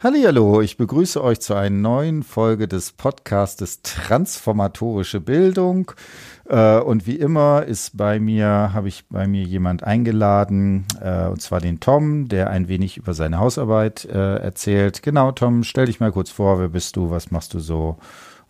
Hallihallo, ich begrüße euch zu einer neuen Folge des Podcastes Transformatorische Bildung. Äh, und wie immer ist bei mir, habe ich bei mir jemand eingeladen, äh, und zwar den Tom, der ein wenig über seine Hausarbeit äh, erzählt. Genau, Tom, stell dich mal kurz vor, wer bist du, was machst du so?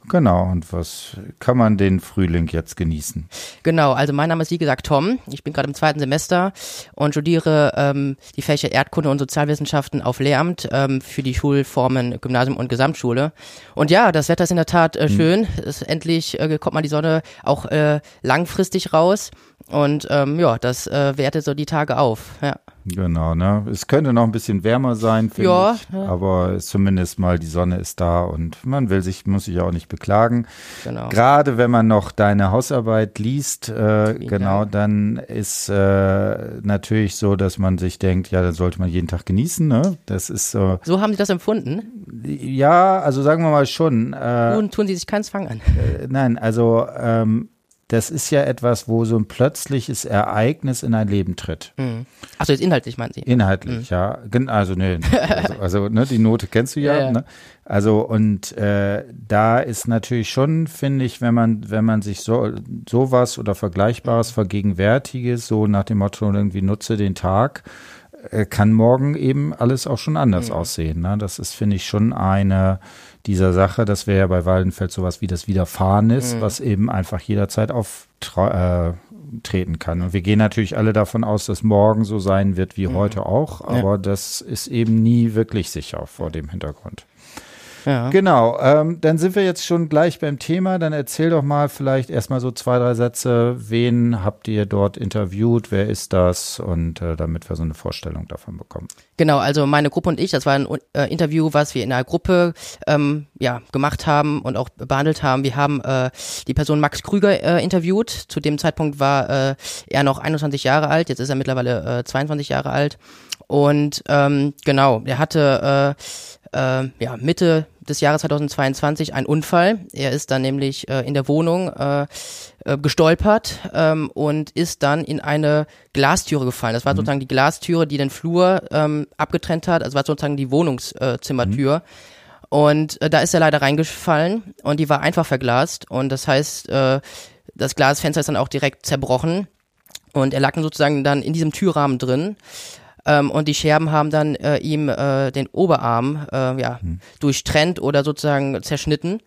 Genau, und was kann man den Frühling jetzt genießen? Genau, also mein Name ist wie gesagt Tom. Ich bin gerade im zweiten Semester und studiere ähm, die Fächer Erdkunde und Sozialwissenschaften auf Lehramt ähm, für die Schulformen Gymnasium und Gesamtschule. Und ja, das Wetter ist in der Tat äh, hm. schön. Mhm. Es, endlich äh, kommt mal die Sonne auch äh, langfristig raus. Und ähm, ja, das äh, wertet so die Tage auf. Ja. Genau, ne? Es könnte noch ein bisschen wärmer sein, finde ja, ich. Ja. Aber zumindest mal die Sonne ist da und man will sich, muss sich auch nicht beklagen. Genau. Gerade wenn man noch deine Hausarbeit liest, äh, genau, dann ist äh, natürlich so, dass man sich denkt, ja, dann sollte man jeden Tag genießen, ne? Das ist so. So haben Sie das empfunden? Ja, also sagen wir mal schon. Äh, tun, tun Sie sich keinen Zwang an? Äh, nein, also ähm, das ist ja etwas, wo so ein plötzliches Ereignis in ein Leben tritt. Mhm. Achso, jetzt inhaltlich meinen Sie? Inhaltlich, mhm. ja. Also, ne, also, also ne, die Note kennst du ja. ja, ja. Ne? Also, und äh, da ist natürlich schon, finde ich, wenn man, wenn man sich so sowas oder Vergleichbares mhm. vergegenwärtige, so nach dem Motto, irgendwie nutze den Tag, äh, kann morgen eben alles auch schon anders mhm. aussehen. Ne? Das ist, finde ich, schon eine dieser Sache. Das wäre ja bei Waldenfeld sowas wie das Widerfahren ist, mhm. was eben einfach jederzeit auftreten äh, kann. Und wir gehen natürlich alle davon aus, dass morgen so sein wird wie mhm. heute auch, aber ja. das ist eben nie wirklich sicher vor dem Hintergrund. Ja. Genau, ähm, dann sind wir jetzt schon gleich beim Thema. Dann erzähl doch mal vielleicht erstmal so zwei, drei Sätze. Wen habt ihr dort interviewt? Wer ist das? Und äh, damit wir so eine Vorstellung davon bekommen. Genau, also meine Gruppe und ich, das war ein äh, Interview, was wir in einer Gruppe ähm, ja, gemacht haben und auch behandelt haben. Wir haben äh, die Person Max Krüger äh, interviewt. Zu dem Zeitpunkt war äh, er noch 21 Jahre alt, jetzt ist er mittlerweile äh, 22 Jahre alt. Und ähm, genau, er hatte äh, äh, ja, Mitte des Jahres 2022 ein Unfall. Er ist dann nämlich äh, in der Wohnung äh, äh, gestolpert ähm, und ist dann in eine Glastüre gefallen. Das war mhm. sozusagen die Glastüre, die den Flur ähm, abgetrennt hat. Also war sozusagen die Wohnungszimmertür. Mhm. Und äh, da ist er leider reingefallen und die war einfach verglast. Und das heißt, äh, das Glasfenster ist dann auch direkt zerbrochen. Und er lag dann sozusagen dann in diesem Türrahmen drin. Ähm, und die Scherben haben dann äh, ihm äh, den Oberarm äh, ja, hm. durchtrennt oder sozusagen zerschnitten.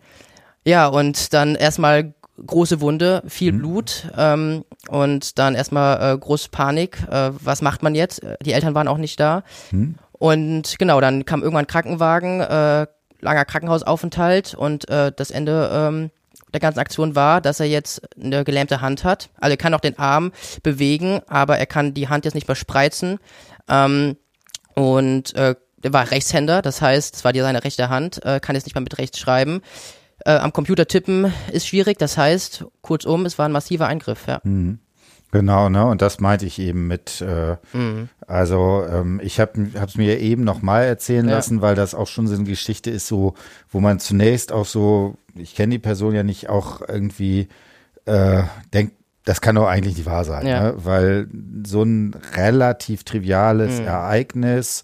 Ja, und dann erstmal große Wunde, viel hm. Blut ähm, und dann erstmal äh, große Panik. Äh, was macht man jetzt? Die Eltern waren auch nicht da. Hm. Und genau, dann kam irgendwann ein Krankenwagen, äh, langer Krankenhausaufenthalt und äh, das Ende ähm, der ganzen Aktion war, dass er jetzt eine gelähmte Hand hat. Also er kann auch den Arm bewegen, aber er kann die Hand jetzt nicht mehr spreizen. Ähm, und äh, war Rechtshänder, das heißt, es war dir seine rechte Hand, äh, kann jetzt nicht mal mit rechts schreiben. Äh, am Computer tippen ist schwierig, das heißt, kurzum, es war ein massiver Eingriff, ja. Mhm. Genau, ne? Und das meinte ich eben mit, äh, mhm. also ähm, ich habe es mir eben noch mal erzählen ja. lassen, weil das auch schon so eine Geschichte ist, so, wo man zunächst auch so, ich kenne die Person ja nicht, auch irgendwie äh, denkt, das kann doch eigentlich nicht wahr sein, ja. ne? weil so ein relativ triviales mhm. Ereignis,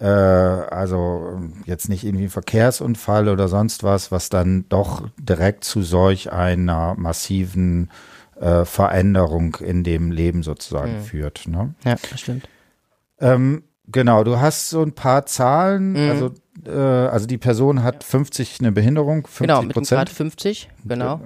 äh, also jetzt nicht irgendwie ein Verkehrsunfall oder sonst was, was dann doch direkt zu solch einer massiven äh, Veränderung in dem Leben sozusagen mhm. führt. Ne? Ja, das stimmt. Ähm, genau, du hast so ein paar Zahlen, mhm. also äh, also die Person hat 50 eine Behinderung, 50 Genau, mit Prozent. Grad 50, genau.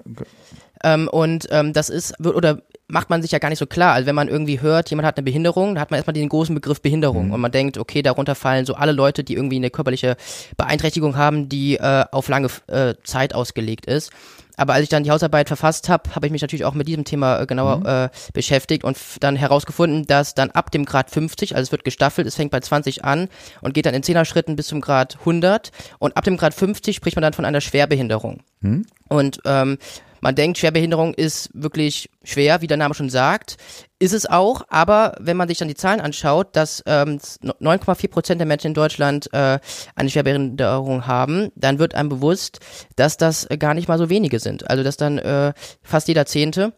Ähm, und ähm, das ist, oder macht man sich ja gar nicht so klar. Also wenn man irgendwie hört, jemand hat eine Behinderung, dann hat man erstmal den großen Begriff Behinderung mhm. und man denkt, okay, darunter fallen so alle Leute, die irgendwie eine körperliche Beeinträchtigung haben, die äh, auf lange äh, Zeit ausgelegt ist. Aber als ich dann die Hausarbeit verfasst habe, habe ich mich natürlich auch mit diesem Thema äh, genauer mhm. äh, beschäftigt und dann herausgefunden, dass dann ab dem Grad 50, also es wird gestaffelt, es fängt bei 20 an und geht dann in 10er Schritten bis zum Grad 100 und ab dem Grad 50 spricht man dann von einer Schwerbehinderung. Mhm. Und ähm, man denkt, Schwerbehinderung ist wirklich schwer, wie der Name schon sagt. Ist es auch, aber wenn man sich dann die Zahlen anschaut, dass ähm, 9,4 Prozent der Menschen in Deutschland äh, eine Schwerbehinderung haben, dann wird einem bewusst, dass das gar nicht mal so wenige sind. Also dass dann äh, fast jeder Zehnte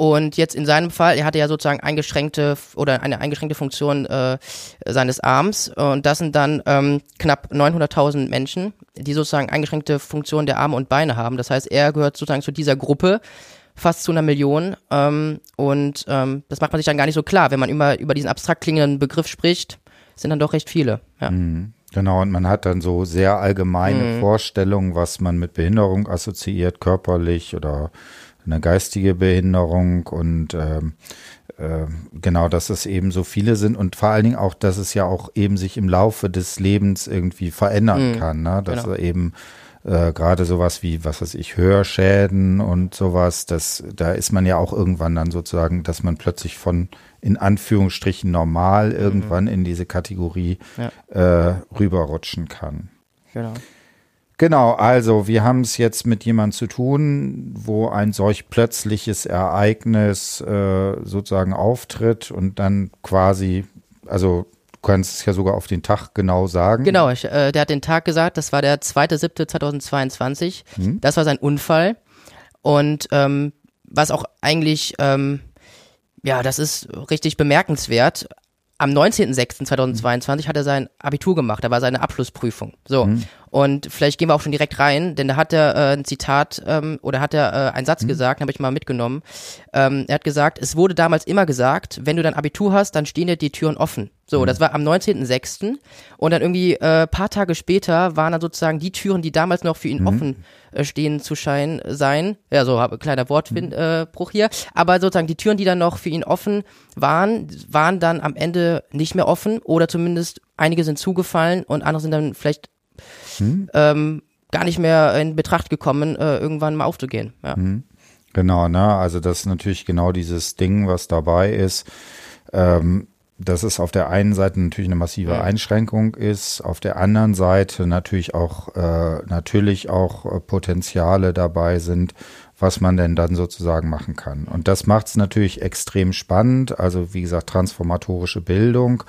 Und jetzt in seinem Fall, er hatte ja sozusagen eingeschränkte oder eine eingeschränkte Funktion äh, seines Arms und das sind dann ähm, knapp 900.000 Menschen, die sozusagen eingeschränkte Funktion der Arme und Beine haben. Das heißt, er gehört sozusagen zu dieser Gruppe, fast zu einer Million ähm, und ähm, das macht man sich dann gar nicht so klar, wenn man immer über diesen abstrakt klingenden Begriff spricht, sind dann doch recht viele. Ja. Mhm. Genau, und man hat dann so sehr allgemeine mhm. Vorstellungen, was man mit Behinderung assoziiert, körperlich oder eine geistige Behinderung und ähm, äh, genau, dass es eben so viele sind und vor allen Dingen auch, dass es ja auch eben sich im Laufe des Lebens irgendwie verändern mhm. kann, ne? dass genau. eben äh, gerade sowas wie, was weiß ich, Hörschäden und sowas, das, da ist man ja auch irgendwann dann sozusagen, dass man plötzlich von in Anführungsstrichen normal mhm. irgendwann in diese Kategorie ja. äh, rüberrutschen kann. Genau. Genau, also wir haben es jetzt mit jemandem zu tun, wo ein solch plötzliches Ereignis äh, sozusagen auftritt und dann quasi, also du kannst es ja sogar auf den Tag genau sagen. Genau, ich, äh, der hat den Tag gesagt, das war der 2.7.2022. Hm? Das war sein Unfall. Und ähm, was auch eigentlich, ähm, ja, das ist richtig bemerkenswert am 19.06.2022 hat er sein Abitur gemacht, da war seine Abschlussprüfung. So. Mhm. Und vielleicht gehen wir auch schon direkt rein, denn da hat er äh, ein Zitat ähm, oder hat er äh, einen Satz mhm. gesagt, habe ich mal mitgenommen. Ähm, er hat gesagt, es wurde damals immer gesagt, wenn du dein Abitur hast, dann stehen dir die Türen offen. So, mhm. das war am 19.06. Und dann irgendwie äh, paar Tage später waren dann sozusagen die Türen, die damals noch für ihn mhm. offen äh, stehen zu scheinen sein. Ja, so habe kleiner Wortbruch mhm. äh, hier. Aber sozusagen die Türen, die dann noch für ihn offen waren, waren dann am Ende nicht mehr offen oder zumindest einige sind zugefallen und andere sind dann vielleicht hm? ähm, gar nicht mehr in Betracht gekommen, äh, irgendwann mal aufzugehen. Ja. Hm. Genau, ne? Also das ist natürlich genau dieses Ding, was dabei ist. Ähm, dass es auf der einen Seite natürlich eine massive. Einschränkung ist, auf der anderen Seite natürlich auch äh, natürlich auch äh, Potenziale dabei sind, was man denn dann sozusagen machen kann. Und das macht es natürlich extrem spannend. Also wie gesagt, transformatorische Bildung.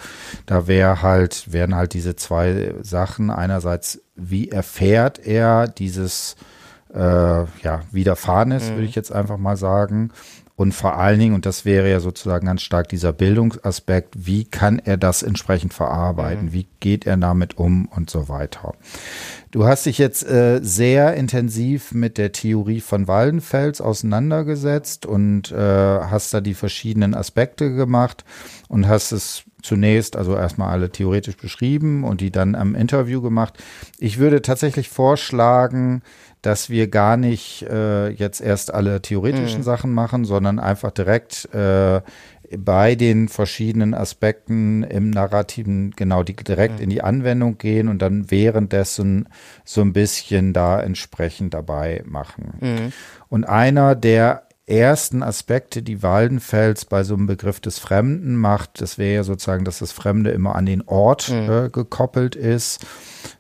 Da wäre halt, wären halt diese zwei Sachen. Einerseits, wie erfährt er dieses äh, ja, Widerfahrenes, mhm. würde ich jetzt einfach mal sagen. Und vor allen Dingen, und das wäre ja sozusagen ganz stark dieser Bildungsaspekt, wie kann er das entsprechend verarbeiten? Mhm. Wie geht er damit um und so weiter? Du hast dich jetzt äh, sehr intensiv mit der Theorie von Waldenfels auseinandergesetzt und äh, hast da die verschiedenen Aspekte gemacht und hast es zunächst also erstmal alle theoretisch beschrieben und die dann am Interview gemacht. Ich würde tatsächlich vorschlagen, dass wir gar nicht äh, jetzt erst alle theoretischen mhm. Sachen machen, sondern einfach direkt äh, bei den verschiedenen Aspekten im Narrativen genau die direkt mhm. in die Anwendung gehen und dann währenddessen so ein bisschen da entsprechend dabei machen. Mhm. Und einer der ersten Aspekte, die Waldenfels bei so einem Begriff des Fremden macht, das wäre ja sozusagen, dass das Fremde immer an den Ort mhm. äh, gekoppelt ist.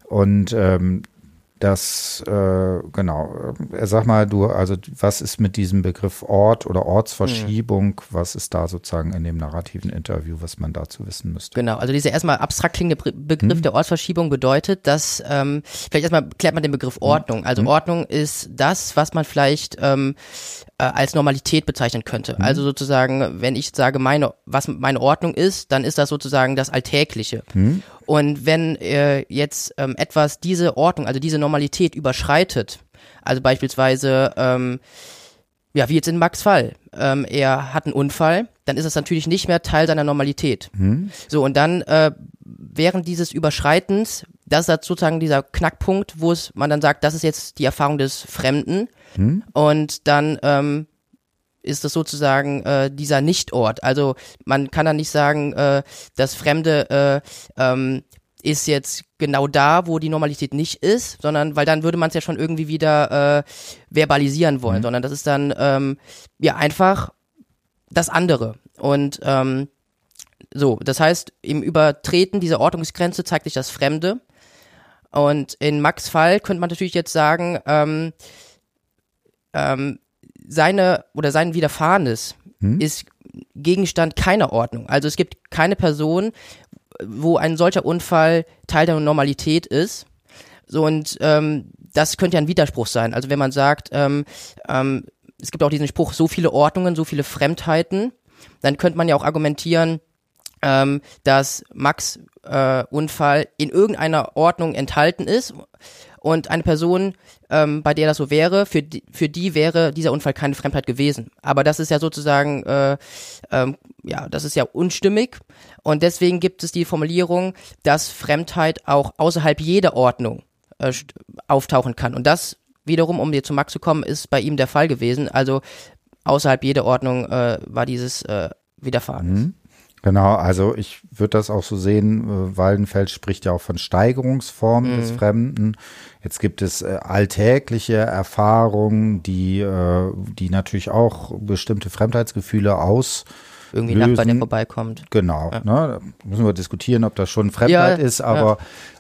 Und ähm, das, äh, genau, äh, sag mal, du, also was ist mit diesem Begriff Ort oder Ortsverschiebung, mhm. was ist da sozusagen in dem narrativen Interview, was man dazu wissen müsste? Genau, also dieser erstmal abstrakt klingende Begriff mhm. der Ortsverschiebung bedeutet, dass, ähm, vielleicht erstmal klärt man den Begriff hm. Ordnung. Also mhm. Ordnung ist das, was man vielleicht ähm, äh, als Normalität bezeichnen könnte. Mhm. Also sozusagen, wenn ich sage, meine, was meine Ordnung ist, dann ist das sozusagen das Alltägliche. Und wenn äh, jetzt ähm, etwas diese Ordnung, also diese Normalität überschreitet, also beispielsweise, ähm, ja, wie jetzt in Max Fall, ähm, er hat einen Unfall, dann ist das natürlich nicht mehr Teil seiner Normalität. Mhm. So, und dann äh, während dieses Überschreitens, das ist sozusagen dieser Knackpunkt, wo es man dann sagt, das ist jetzt die Erfahrung des Fremden. Hm? Und dann ähm, ist das sozusagen äh, dieser Nichtort. Also man kann dann nicht sagen, äh, das Fremde äh, ähm, ist jetzt genau da, wo die Normalität nicht ist, sondern weil dann würde man es ja schon irgendwie wieder äh, verbalisieren wollen, mhm. sondern das ist dann ähm, ja einfach das andere. Und ähm, so, das heißt, im Übertreten dieser Ordnungsgrenze zeigt sich das Fremde. Und in Max Fall könnte man natürlich jetzt sagen, ähm, ähm, seine oder sein Widerfahrenes hm? ist Gegenstand keiner Ordnung. Also es gibt keine Person, wo ein solcher Unfall Teil der Normalität ist. So und ähm, das könnte ja ein Widerspruch sein. Also wenn man sagt, ähm, ähm, es gibt auch diesen Spruch, so viele Ordnungen, so viele Fremdheiten, dann könnte man ja auch argumentieren, ähm, dass Max äh, Unfall in irgendeiner Ordnung enthalten ist und eine Person, ähm, bei der das so wäre, für die, für die wäre dieser Unfall keine Fremdheit gewesen. Aber das ist ja sozusagen, äh, ähm, ja, das ist ja unstimmig und deswegen gibt es die Formulierung, dass Fremdheit auch außerhalb jeder Ordnung äh, auftauchen kann. Und das wiederum, um dir zu Max zu kommen, ist bei ihm der Fall gewesen. Also außerhalb jeder Ordnung äh, war dieses äh, Widerfahren. Mhm. Genau, also ich würde das auch so sehen, äh, Waldenfeld spricht ja auch von Steigerungsformen mhm. des Fremden. Jetzt gibt es äh, alltägliche Erfahrungen, die, äh, die natürlich auch bestimmte Fremdheitsgefühle aus irgendwie lösen. Nachbar, der vorbeikommt. Genau. Ja. Ne, da müssen wir diskutieren, ob das schon Fremdheit ja, ist, aber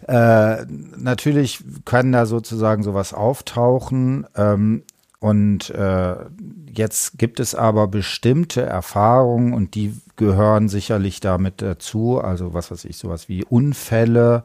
ja. äh, natürlich kann da sozusagen sowas auftauchen. Ähm, und äh, jetzt gibt es aber bestimmte Erfahrungen und die gehören sicherlich damit dazu. Also was weiß ich, sowas wie Unfälle,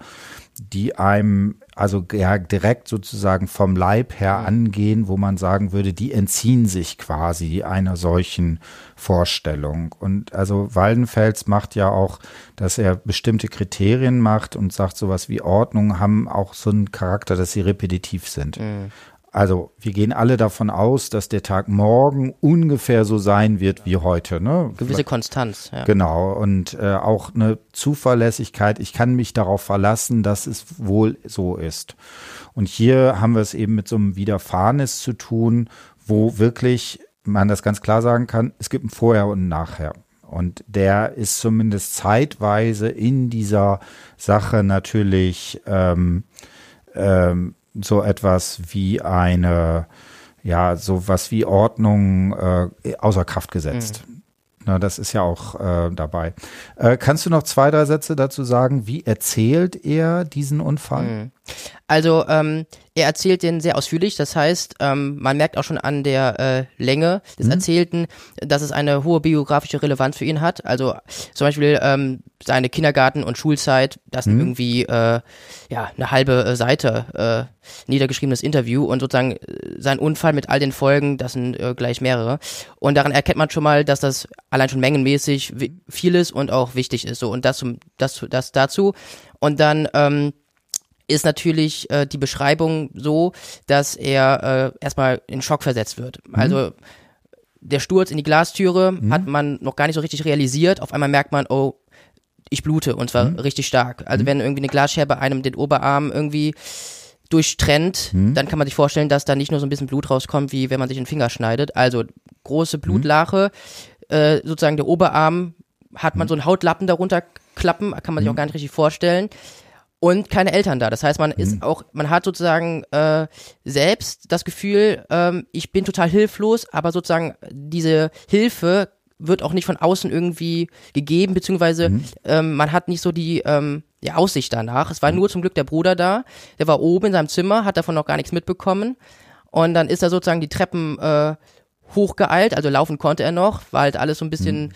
die einem also ja, direkt sozusagen vom Leib her angehen, wo man sagen würde, die entziehen sich quasi einer solchen Vorstellung. Und also Waldenfels macht ja auch, dass er bestimmte Kriterien macht und sagt, sowas wie Ordnung haben auch so einen Charakter, dass sie repetitiv sind. Mhm. Also wir gehen alle davon aus, dass der Tag morgen ungefähr so sein wird wie heute. Ne? Gewisse Konstanz. Ja. Genau und äh, auch eine Zuverlässigkeit. Ich kann mich darauf verlassen, dass es wohl so ist. Und hier haben wir es eben mit so einem Widerfahrenes zu tun, wo wirklich man das ganz klar sagen kann, es gibt ein Vorher und ein Nachher. Und der ist zumindest zeitweise in dieser Sache natürlich ähm, ähm, so etwas wie eine, ja, so was wie Ordnung äh, außer Kraft gesetzt. Mhm. Na, das ist ja auch äh, dabei. Äh, kannst du noch zwei, drei Sätze dazu sagen? Wie erzählt er diesen Unfall? Mhm. Also ähm, er erzählt den sehr ausführlich, das heißt, ähm, man merkt auch schon an der äh, Länge des mhm. Erzählten, dass es eine hohe biografische Relevanz für ihn hat. Also zum Beispiel ähm, seine Kindergarten- und Schulzeit, das sind mhm. irgendwie äh, ja eine halbe äh, Seite äh, niedergeschriebenes Interview und sozusagen äh, sein Unfall mit all den Folgen, das sind äh, gleich mehrere. Und daran erkennt man schon mal, dass das allein schon mengenmäßig viel ist und auch wichtig ist. So und das, das, das dazu. Und dann ähm, ist natürlich äh, die Beschreibung so, dass er äh, erstmal in Schock versetzt wird. Mhm. Also der Sturz in die Glastüre mhm. hat man noch gar nicht so richtig realisiert. Auf einmal merkt man, oh, ich blute und zwar mhm. richtig stark. Also mhm. wenn irgendwie eine Glasscherbe einem den Oberarm irgendwie durchtrennt, mhm. dann kann man sich vorstellen, dass da nicht nur so ein bisschen Blut rauskommt, wie wenn man sich den Finger schneidet. Also große Blutlache, äh, sozusagen der Oberarm hat man so einen Hautlappen darunter klappen, kann man sich auch gar nicht richtig vorstellen und keine Eltern da. Das heißt, man ist mhm. auch, man hat sozusagen äh, selbst das Gefühl, ähm, ich bin total hilflos, aber sozusagen diese Hilfe wird auch nicht von außen irgendwie gegeben, beziehungsweise mhm. ähm, man hat nicht so die, ähm, die Aussicht danach. Es war mhm. nur zum Glück der Bruder da, der war oben in seinem Zimmer, hat davon noch gar nichts mitbekommen. Und dann ist er sozusagen die Treppen äh, hochgeeilt, also laufen konnte er noch, war halt alles so ein bisschen mhm.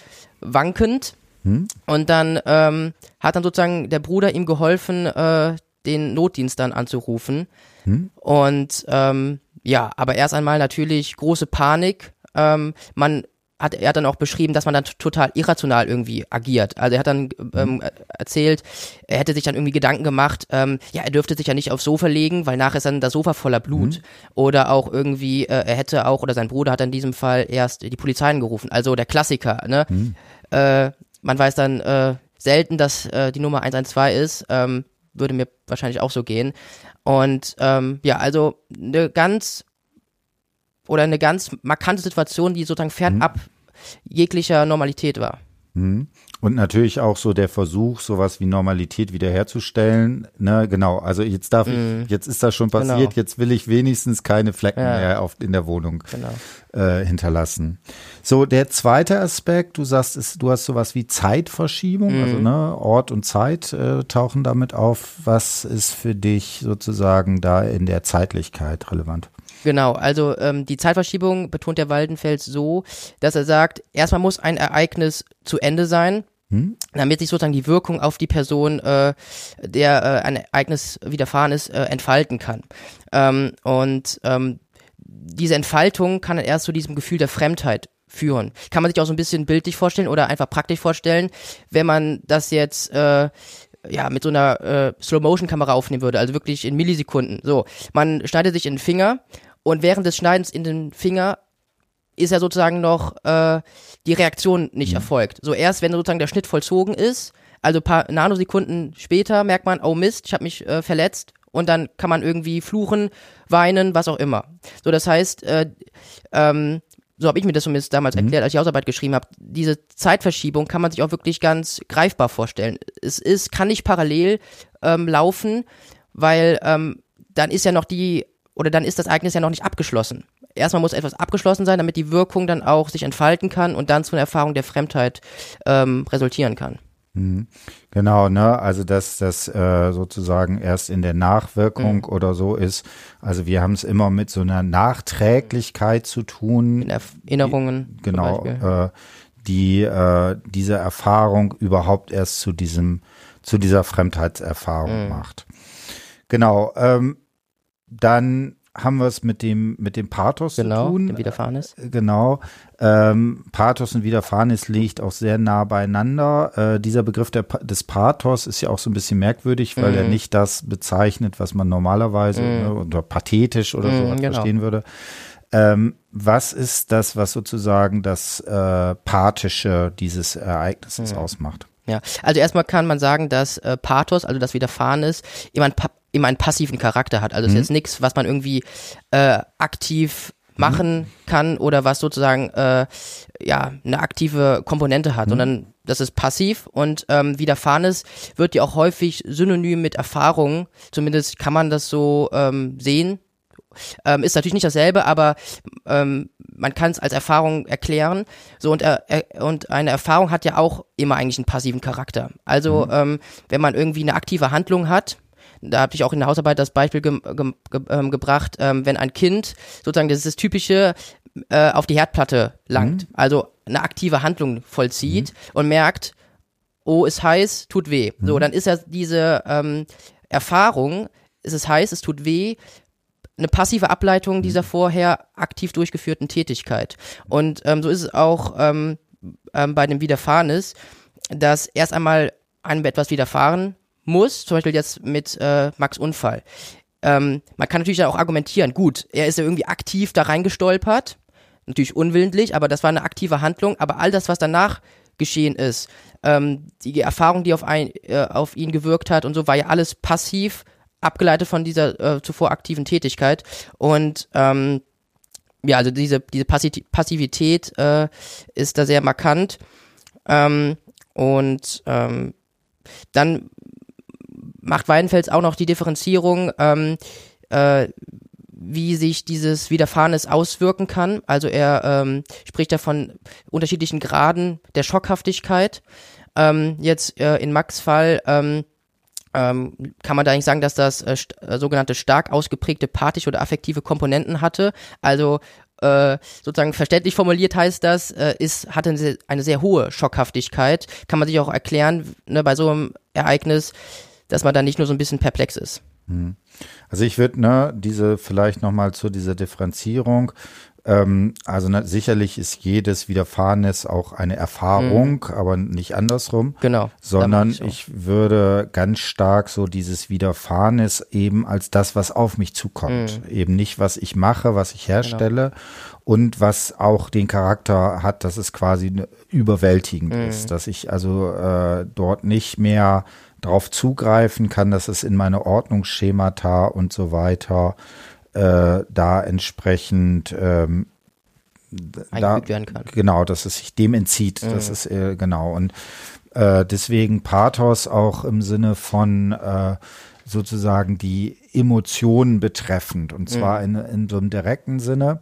wankend. Hm? Und dann ähm, hat dann sozusagen der Bruder ihm geholfen, äh, den Notdienst dann anzurufen. Hm? Und ähm, ja, aber erst einmal natürlich große Panik. Ähm, man hat er hat dann auch beschrieben, dass man dann total irrational irgendwie agiert. Also er hat dann ähm, erzählt, er hätte sich dann irgendwie Gedanken gemacht, ähm, ja, er dürfte sich ja nicht aufs Sofa legen, weil nachher ist dann das Sofa voller Blut. Mhm. Oder auch irgendwie, äh, er hätte auch, oder sein Bruder hat in diesem Fall erst die Polizei angerufen. Also der Klassiker, ne? Mhm. Äh, man weiß dann äh, selten, dass äh, die Nummer 112 ist. Ähm, würde mir wahrscheinlich auch so gehen. Und ähm, ja, also eine ganz oder eine ganz markante Situation, die sozusagen fernab mhm. jeglicher Normalität war. Mhm. Und natürlich auch so der Versuch, sowas wie Normalität wiederherzustellen. Ne, genau. Also jetzt darf mm. ich, jetzt ist das schon passiert, genau. jetzt will ich wenigstens keine Flecken ja. mehr auf, in der Wohnung genau. äh, hinterlassen. So, der zweite Aspekt, du sagst, ist, du hast sowas wie Zeitverschiebung, mm. also mhm. ne, Ort und Zeit äh, tauchen damit auf. Was ist für dich sozusagen da in der Zeitlichkeit relevant? Genau, also ähm, die Zeitverschiebung betont der Waldenfels so, dass er sagt, erstmal muss ein Ereignis zu Ende sein, hm? damit sich sozusagen die Wirkung auf die Person, äh, der äh, ein Ereignis widerfahren ist, äh, entfalten kann. Ähm, und ähm, diese Entfaltung kann dann erst zu diesem Gefühl der Fremdheit führen. Kann man sich auch so ein bisschen bildlich vorstellen oder einfach praktisch vorstellen, wenn man das jetzt äh, ja mit so einer äh, Slow-Motion-Kamera aufnehmen würde, also wirklich in Millisekunden. So, man schneidet sich in den Finger und während des Schneidens in den Finger ist ja sozusagen noch äh, die Reaktion nicht mhm. erfolgt. So erst, wenn sozusagen der Schnitt vollzogen ist, also paar Nanosekunden später merkt man, oh Mist, ich habe mich äh, verletzt und dann kann man irgendwie fluchen, weinen, was auch immer. So, das heißt, äh, ähm, so habe ich mir das zumindest damals mhm. erklärt, als ich Hausarbeit geschrieben habe, diese Zeitverschiebung kann man sich auch wirklich ganz greifbar vorstellen. Es ist, kann nicht parallel ähm, laufen, weil ähm, dann ist ja noch die, oder dann ist das Ereignis ja noch nicht abgeschlossen. Erstmal muss etwas abgeschlossen sein, damit die Wirkung dann auch sich entfalten kann und dann zu einer Erfahrung der Fremdheit ähm, resultieren kann. Mhm. Genau, ne? Also dass das äh, sozusagen erst in der Nachwirkung mhm. oder so ist. Also wir haben es immer mit so einer Nachträglichkeit zu tun. In Erinnerungen. Die, genau, äh, die äh, diese Erfahrung überhaupt erst zu diesem, zu dieser Fremdheitserfahrung mhm. macht. Genau. Ähm, dann haben wir es mit dem, mit dem Pathos genau, zu tun. Dem Widerfahrenes. Äh, genau. Ähm, Pathos und Widerfahrenes liegt auch sehr nah beieinander. Äh, dieser Begriff der, des Pathos ist ja auch so ein bisschen merkwürdig, weil mhm. er nicht das bezeichnet, was man normalerweise mhm. ne, oder pathetisch oder mhm, so genau. verstehen würde. Ähm, was ist das, was sozusagen das äh, Pathische dieses Ereignisses mhm. ausmacht? Ja, also erstmal kann man sagen, dass äh, Pathos, also das Widerfahrenes, immer ein, immer einen passiven Charakter hat. Also es mhm. ist jetzt nichts, was man irgendwie äh, aktiv machen mhm. kann oder was sozusagen äh, ja eine aktive Komponente hat, mhm. sondern das ist passiv und ähm, Widerfahrenes wird ja auch häufig synonym mit Erfahrung, zumindest kann man das so ähm, sehen. Ähm, ist natürlich nicht dasselbe, aber ähm, man kann es als Erfahrung erklären. So und, äh, und eine Erfahrung hat ja auch immer eigentlich einen passiven Charakter. Also mhm. ähm, wenn man irgendwie eine aktive Handlung hat, da habe ich auch in der Hausarbeit das Beispiel ge ge ge ähm, gebracht, ähm, wenn ein Kind sozusagen, das ist das typische, äh, auf die Herdplatte langt, mhm. also eine aktive Handlung vollzieht mhm. und merkt, oh, ist heiß, tut weh. Mhm. So, dann ist ja diese ähm, Erfahrung, es ist heiß, es tut weh, eine passive Ableitung mhm. dieser vorher aktiv durchgeführten Tätigkeit. Und ähm, so ist es auch ähm, ähm, bei dem Widerfahrenes, dass erst einmal einem etwas widerfahren muss, zum Beispiel jetzt mit äh, Max Unfall. Ähm, man kann natürlich auch argumentieren, gut, er ist ja irgendwie aktiv da reingestolpert, natürlich unwillentlich, aber das war eine aktive Handlung, aber all das, was danach geschehen ist, ähm, die Erfahrung, die auf, ein, äh, auf ihn gewirkt hat und so, war ja alles passiv abgeleitet von dieser äh, zuvor aktiven Tätigkeit und ähm, ja, also diese, diese Passivität äh, ist da sehr markant. Ähm, und ähm, dann macht Weidenfels auch noch die Differenzierung, ähm, äh, wie sich dieses Widerfahrenes auswirken kann. Also er ähm, spricht da von unterschiedlichen Graden der Schockhaftigkeit. Ähm, jetzt äh, in Max Fall ähm, ähm, kann man da eigentlich sagen, dass das äh, st äh, sogenannte stark ausgeprägte pathische oder affektive Komponenten hatte. Also äh, sozusagen verständlich formuliert heißt das, äh, ist, hatte eine sehr, eine sehr hohe Schockhaftigkeit. Kann man sich auch erklären, ne, bei so einem Ereignis, dass man dann nicht nur so ein bisschen perplex ist. Hm. Also ich würde ne, diese vielleicht nochmal zu dieser Differenzierung. Ähm, also ne, sicherlich ist jedes Widerfahrenes auch eine Erfahrung, mhm. aber nicht andersrum. Genau. Sondern ich, ich, würde ganz stark so dieses Widerfahrenes eben als das, was auf mich zukommt. Mhm. Eben nicht, was ich mache, was ich herstelle. Genau. Und was auch den Charakter hat, dass es quasi überwältigend mhm. ist. Dass ich also äh, dort nicht mehr darauf zugreifen kann, dass es in meine Ordnungsschemata und so weiter äh, da entsprechend ähm, da, werden kann. Genau, dass es sich dem entzieht. Mhm. Das ist äh, genau. Und äh, deswegen Pathos auch im Sinne von äh, sozusagen die Emotionen betreffend und zwar mhm. in, in so einem direkten Sinne.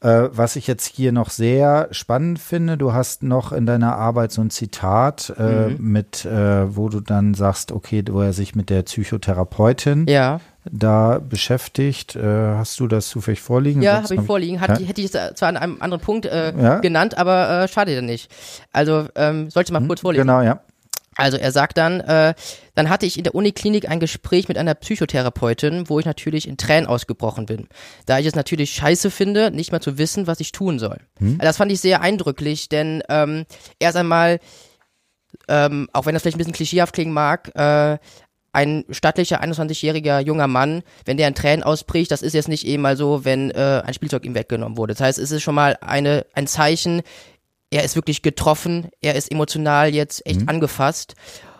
Äh, was ich jetzt hier noch sehr spannend finde, du hast noch in deiner Arbeit so ein Zitat äh, mhm. mit, äh, wo du dann sagst, okay, wo er sich mit der Psychotherapeutin ja. da beschäftigt. Äh, hast du das zufällig vorliegen? Ja, habe ich vorliegen. Hat, ja? Hätte ich es zwar an einem anderen Punkt äh, ja? genannt, aber äh, schade ja nicht. Also ähm, sollte mal mhm, kurz vorlesen. Genau, ja. Also er sagt dann, äh, dann hatte ich in der Uniklinik ein Gespräch mit einer Psychotherapeutin, wo ich natürlich in Tränen ausgebrochen bin, da ich es natürlich scheiße finde, nicht mal zu wissen, was ich tun soll. Hm. Also das fand ich sehr eindrücklich, denn ähm, erst einmal, ähm, auch wenn das vielleicht ein bisschen klischeehaft klingen mag, äh, ein stattlicher 21-jähriger junger Mann, wenn der in Tränen ausbricht, das ist jetzt nicht eben mal so, wenn äh, ein Spielzeug ihm weggenommen wurde. Das heißt, es ist schon mal eine, ein Zeichen, er ist wirklich getroffen, er ist emotional jetzt echt mhm. angefasst.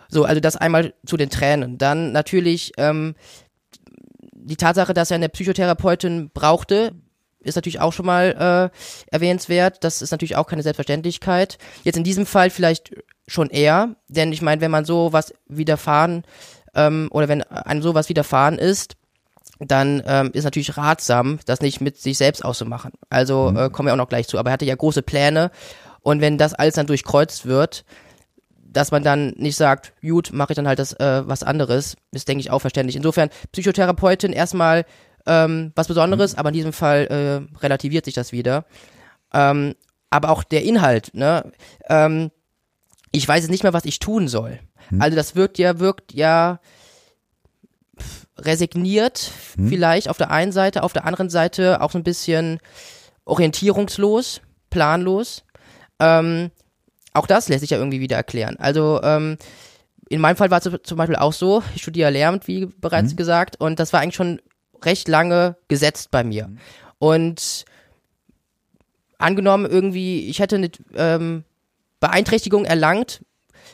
So, also das einmal zu den Tränen. Dann natürlich ähm, die Tatsache, dass er eine Psychotherapeutin brauchte, ist natürlich auch schon mal äh, erwähnenswert. Das ist natürlich auch keine Selbstverständlichkeit. Jetzt in diesem Fall vielleicht schon eher, denn ich meine, wenn man so was widerfahren ähm, oder wenn einem sowas widerfahren ist, dann ähm, ist natürlich ratsam, das nicht mit sich selbst auszumachen. Also mhm. äh, kommen wir auch noch gleich zu. Aber er hatte ja große Pläne und wenn das alles dann durchkreuzt wird, dass man dann nicht sagt, gut, mache ich dann halt das äh, was anderes, ist denke ich auch verständlich. Insofern Psychotherapeutin erstmal ähm, was Besonderes, mhm. aber in diesem Fall äh, relativiert sich das wieder. Ähm, aber auch der Inhalt, ne? Ähm, ich weiß jetzt nicht mehr, was ich tun soll. Mhm. Also das wirkt ja, wirkt ja resigniert, mhm. vielleicht auf der einen Seite, auf der anderen Seite auch so ein bisschen orientierungslos, planlos. Ähm, auch das lässt sich ja irgendwie wieder erklären. Also ähm, in meinem Fall war es zum Beispiel auch so, ich studiere Lehramt, wie bereits mhm. gesagt, und das war eigentlich schon recht lange gesetzt bei mir. Mhm. Und angenommen irgendwie, ich hätte eine ähm, Beeinträchtigung erlangt,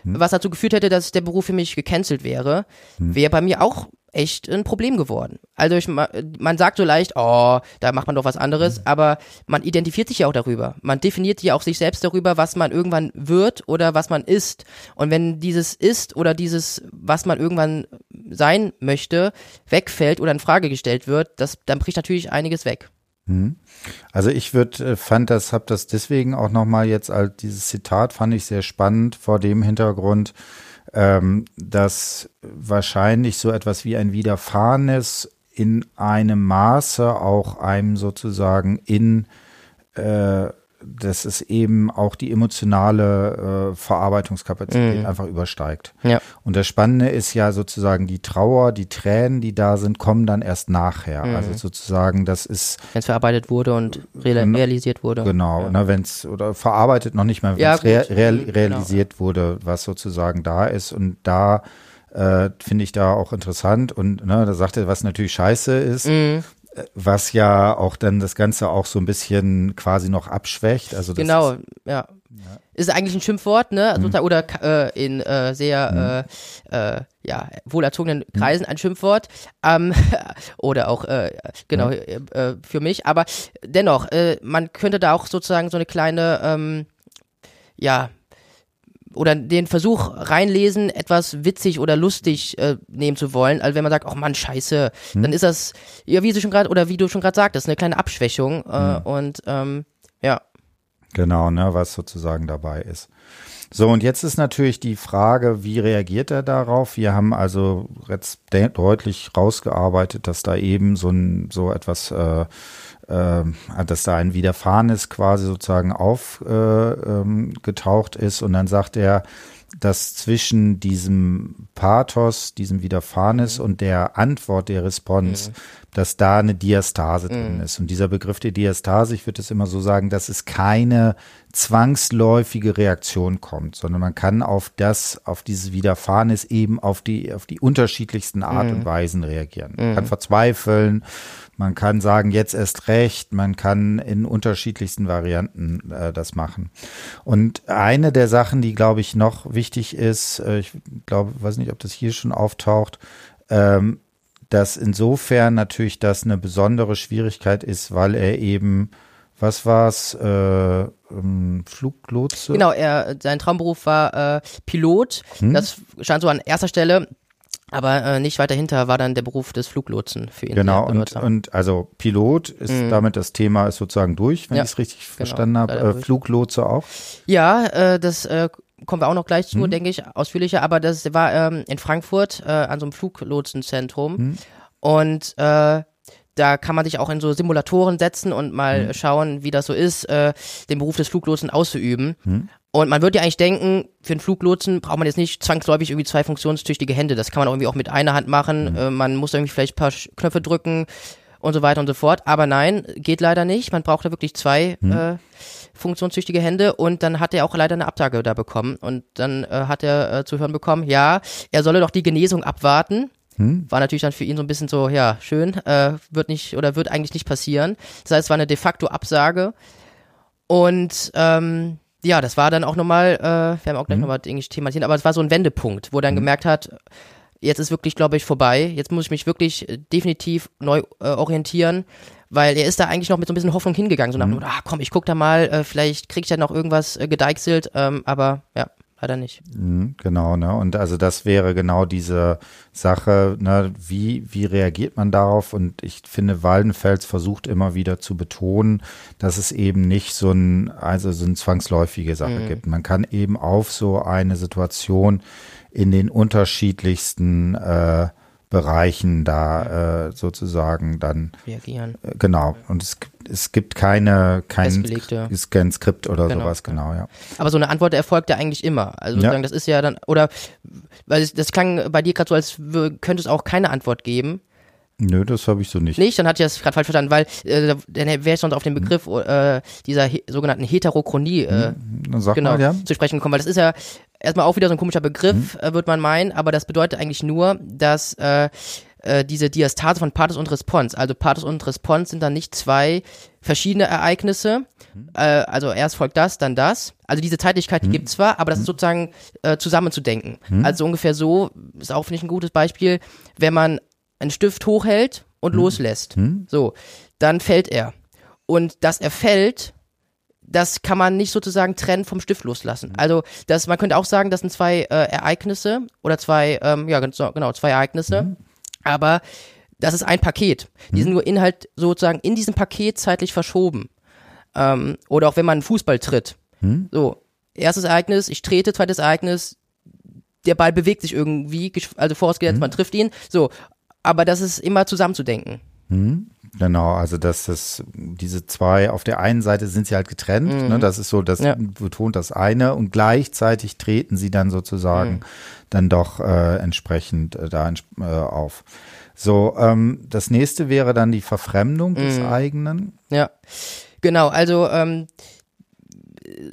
mhm. was dazu geführt hätte, dass der Beruf für mich gecancelt wäre, mhm. wäre bei mir auch echt ein Problem geworden. Also ich, man sagt so leicht, oh, da macht man doch was anderes, mhm. aber man identifiziert sich ja auch darüber. Man definiert ja auch sich selbst darüber, was man irgendwann wird oder was man ist. Und wenn dieses ist oder dieses, was man irgendwann sein möchte, wegfällt oder in Frage gestellt wird, das, dann bricht natürlich einiges weg. Mhm. Also ich würde, äh, fand das, habe das deswegen auch nochmal jetzt als dieses Zitat fand ich sehr spannend vor dem Hintergrund, ähm, dass wahrscheinlich so etwas wie ein Widerfahrenes in einem Maße auch einem sozusagen in äh, dass es eben auch die emotionale äh, Verarbeitungskapazität mhm. einfach übersteigt. Ja. Und das Spannende ist ja sozusagen die Trauer, die Tränen, die da sind, kommen dann erst nachher. Mhm. Also sozusagen, das ist. Wenn es verarbeitet wurde und real realisiert wurde. Genau, ja. ne, wenn es, oder verarbeitet noch nicht mal, wenn es ja, rea real genau. realisiert genau. wurde, was sozusagen da ist. Und da äh, finde ich da auch interessant. Und ne, da sagt er, was natürlich scheiße ist. Mhm was ja auch dann das Ganze auch so ein bisschen quasi noch abschwächt. Also genau, ist, ja. ja. Ist eigentlich ein Schimpfwort, ne? Mhm. Oder äh, in äh, sehr mhm. äh, äh ja, wohlerzogenen mhm. Kreisen ein Schimpfwort. Ähm, oder auch, äh, genau. Äh, für mich. Aber dennoch, man könnte da auch sozusagen so eine kleine, ähm, ja, oder den Versuch reinlesen, etwas witzig oder lustig äh, nehmen zu wollen. Also wenn man sagt, oh Mann, scheiße, hm. dann ist das, ja, wie du schon gerade, oder wie du schon gerade sagtest, eine kleine Abschwächung. Äh, hm. Und ähm, ja. Genau, ne, was sozusagen dabei ist. So, und jetzt ist natürlich die Frage, wie reagiert er darauf? Wir haben also jetzt deutlich rausgearbeitet, dass da eben so ein so etwas äh, äh, dass da ein Widerfahrenes quasi sozusagen aufgetaucht äh, ähm, ist und dann sagt er, dass zwischen diesem Pathos, diesem Widerfahrenes mhm. und der Antwort, der Response, mhm. Dass da eine Diastase mhm. drin ist. Und dieser Begriff der Diastase, ich würde es immer so sagen, dass es keine zwangsläufige Reaktion kommt, sondern man kann auf das, auf dieses Widerfahrenes eben auf die, auf die unterschiedlichsten Art und mhm. Weisen reagieren. Man kann mhm. verzweifeln, man kann sagen, jetzt erst recht, man kann in unterschiedlichsten Varianten äh, das machen. Und eine der Sachen, die, glaube ich, noch wichtig ist, äh, ich glaube, weiß nicht, ob das hier schon auftaucht, ähm, dass insofern natürlich das eine besondere Schwierigkeit ist, weil er eben was war's? Äh, ähm, Fluglotse? Genau, er, sein Traumberuf war äh, Pilot. Hm? Das stand so an erster Stelle. Aber äh, nicht weiter hinter war dann der Beruf des Fluglotsen für ihn. Genau, und, und also Pilot ist mhm. damit das Thema ist sozusagen durch, wenn ja, ich es richtig genau, verstanden habe. Äh, Fluglotse auch? Ja, äh, das äh, kommen wir auch noch gleich zu, mhm. denke ich, ausführlicher. Aber das war ähm, in Frankfurt äh, an so einem Fluglotsenzentrum. Mhm. Und äh, da kann man sich auch in so Simulatoren setzen und mal mhm. schauen, wie das so ist, äh, den Beruf des Fluglotsen auszuüben. Mhm. Und man würde ja eigentlich denken, für einen Fluglotsen braucht man jetzt nicht zwangsläufig irgendwie zwei funktionstüchtige Hände. Das kann man irgendwie auch mit einer Hand machen. Mhm. Äh, man muss irgendwie vielleicht ein paar Knöpfe drücken und so weiter und so fort. Aber nein, geht leider nicht. Man braucht da wirklich zwei mhm. äh, funktionstüchtige Hände und dann hat er auch leider eine Absage da bekommen. Und dann äh, hat er äh, zu hören bekommen, ja, er solle doch die Genesung abwarten. Hm? War natürlich dann für ihn so ein bisschen so, ja, schön, äh, wird nicht oder wird eigentlich nicht passieren. Das heißt, es war eine de facto Absage. Und ähm, ja, das war dann auch nochmal, äh, wir haben auch gleich mhm. nochmal irgendwie thematisiert, aber es war so ein Wendepunkt, wo er dann mhm. gemerkt hat, jetzt ist wirklich, glaube ich, vorbei. Jetzt muss ich mich wirklich äh, definitiv neu äh, orientieren, weil er ist da eigentlich noch mit so ein bisschen Hoffnung hingegangen, so nach, mhm. ah komm, ich guck da mal, äh, vielleicht krieg ich da noch irgendwas äh, gedeichselt, ähm, aber ja, leider nicht. Mhm, genau, ne? Und also das wäre genau diese Sache, ne? Wie, wie reagiert man darauf? Und ich finde, Waldenfels versucht immer wieder zu betonen, dass es eben nicht so ein, also so eine zwangsläufige Sache mhm. gibt. Man kann eben auf so eine Situation in den unterschiedlichsten äh, Bereichen da äh, sozusagen dann reagieren. Äh, genau. Und es, es gibt keine kein, kein Skript oder genau. sowas, genau, ja. Aber so eine Antwort erfolgt ja eigentlich immer. Also ja. das ist ja dann, oder weil das klang bei dir gerade so, als könnte es auch keine Antwort geben. Nö, das habe ich so nicht. Nicht? Dann hatte ich das gerade falsch verstanden, weil äh, dann wäre ich sonst auf den Begriff äh, dieser he sogenannten Heterochronie äh, hm, genau, mal, ja. zu sprechen gekommen, weil das ist ja erstmal auch wieder so ein komischer Begriff, mhm. äh, wird man meinen, aber das bedeutet eigentlich nur, dass äh, äh, diese Diastase von Pathos und Response, also Pathos und Response sind dann nicht zwei verschiedene Ereignisse, mhm. äh, also erst folgt das, dann das. Also diese Zeitlichkeit, die mhm. gibt zwar, aber das ist mhm. sozusagen äh, zusammenzudenken. Mhm. Also ungefähr so, ist auch, finde ich, ein gutes Beispiel, wenn man einen Stift hochhält und mhm. loslässt. So, dann fällt er. Und dass er fällt, das kann man nicht sozusagen trennen vom Stift loslassen. Mhm. Also das, man könnte auch sagen, das sind zwei äh, Ereignisse oder zwei, ähm, ja genau, zwei Ereignisse, mhm. aber das ist ein Paket. Die mhm. sind nur Inhalt sozusagen in diesem Paket zeitlich verschoben. Ähm, oder auch wenn man einen Fußball tritt. Mhm. So, erstes Ereignis, ich trete, zweites Ereignis, der Ball bewegt sich irgendwie, also vorausgesetzt, mhm. man trifft ihn. So, aber das ist immer zusammenzudenken. Mhm. Genau, also dass das diese zwei auf der einen Seite sind sie halt getrennt, ne? mhm. ne, das ist so, das ja. betont das eine und gleichzeitig treten sie dann sozusagen mhm. dann doch äh, entsprechend äh, da äh, auf. So, ähm, das nächste wäre dann die Verfremdung des mhm. eigenen. Ja, genau. Also ähm,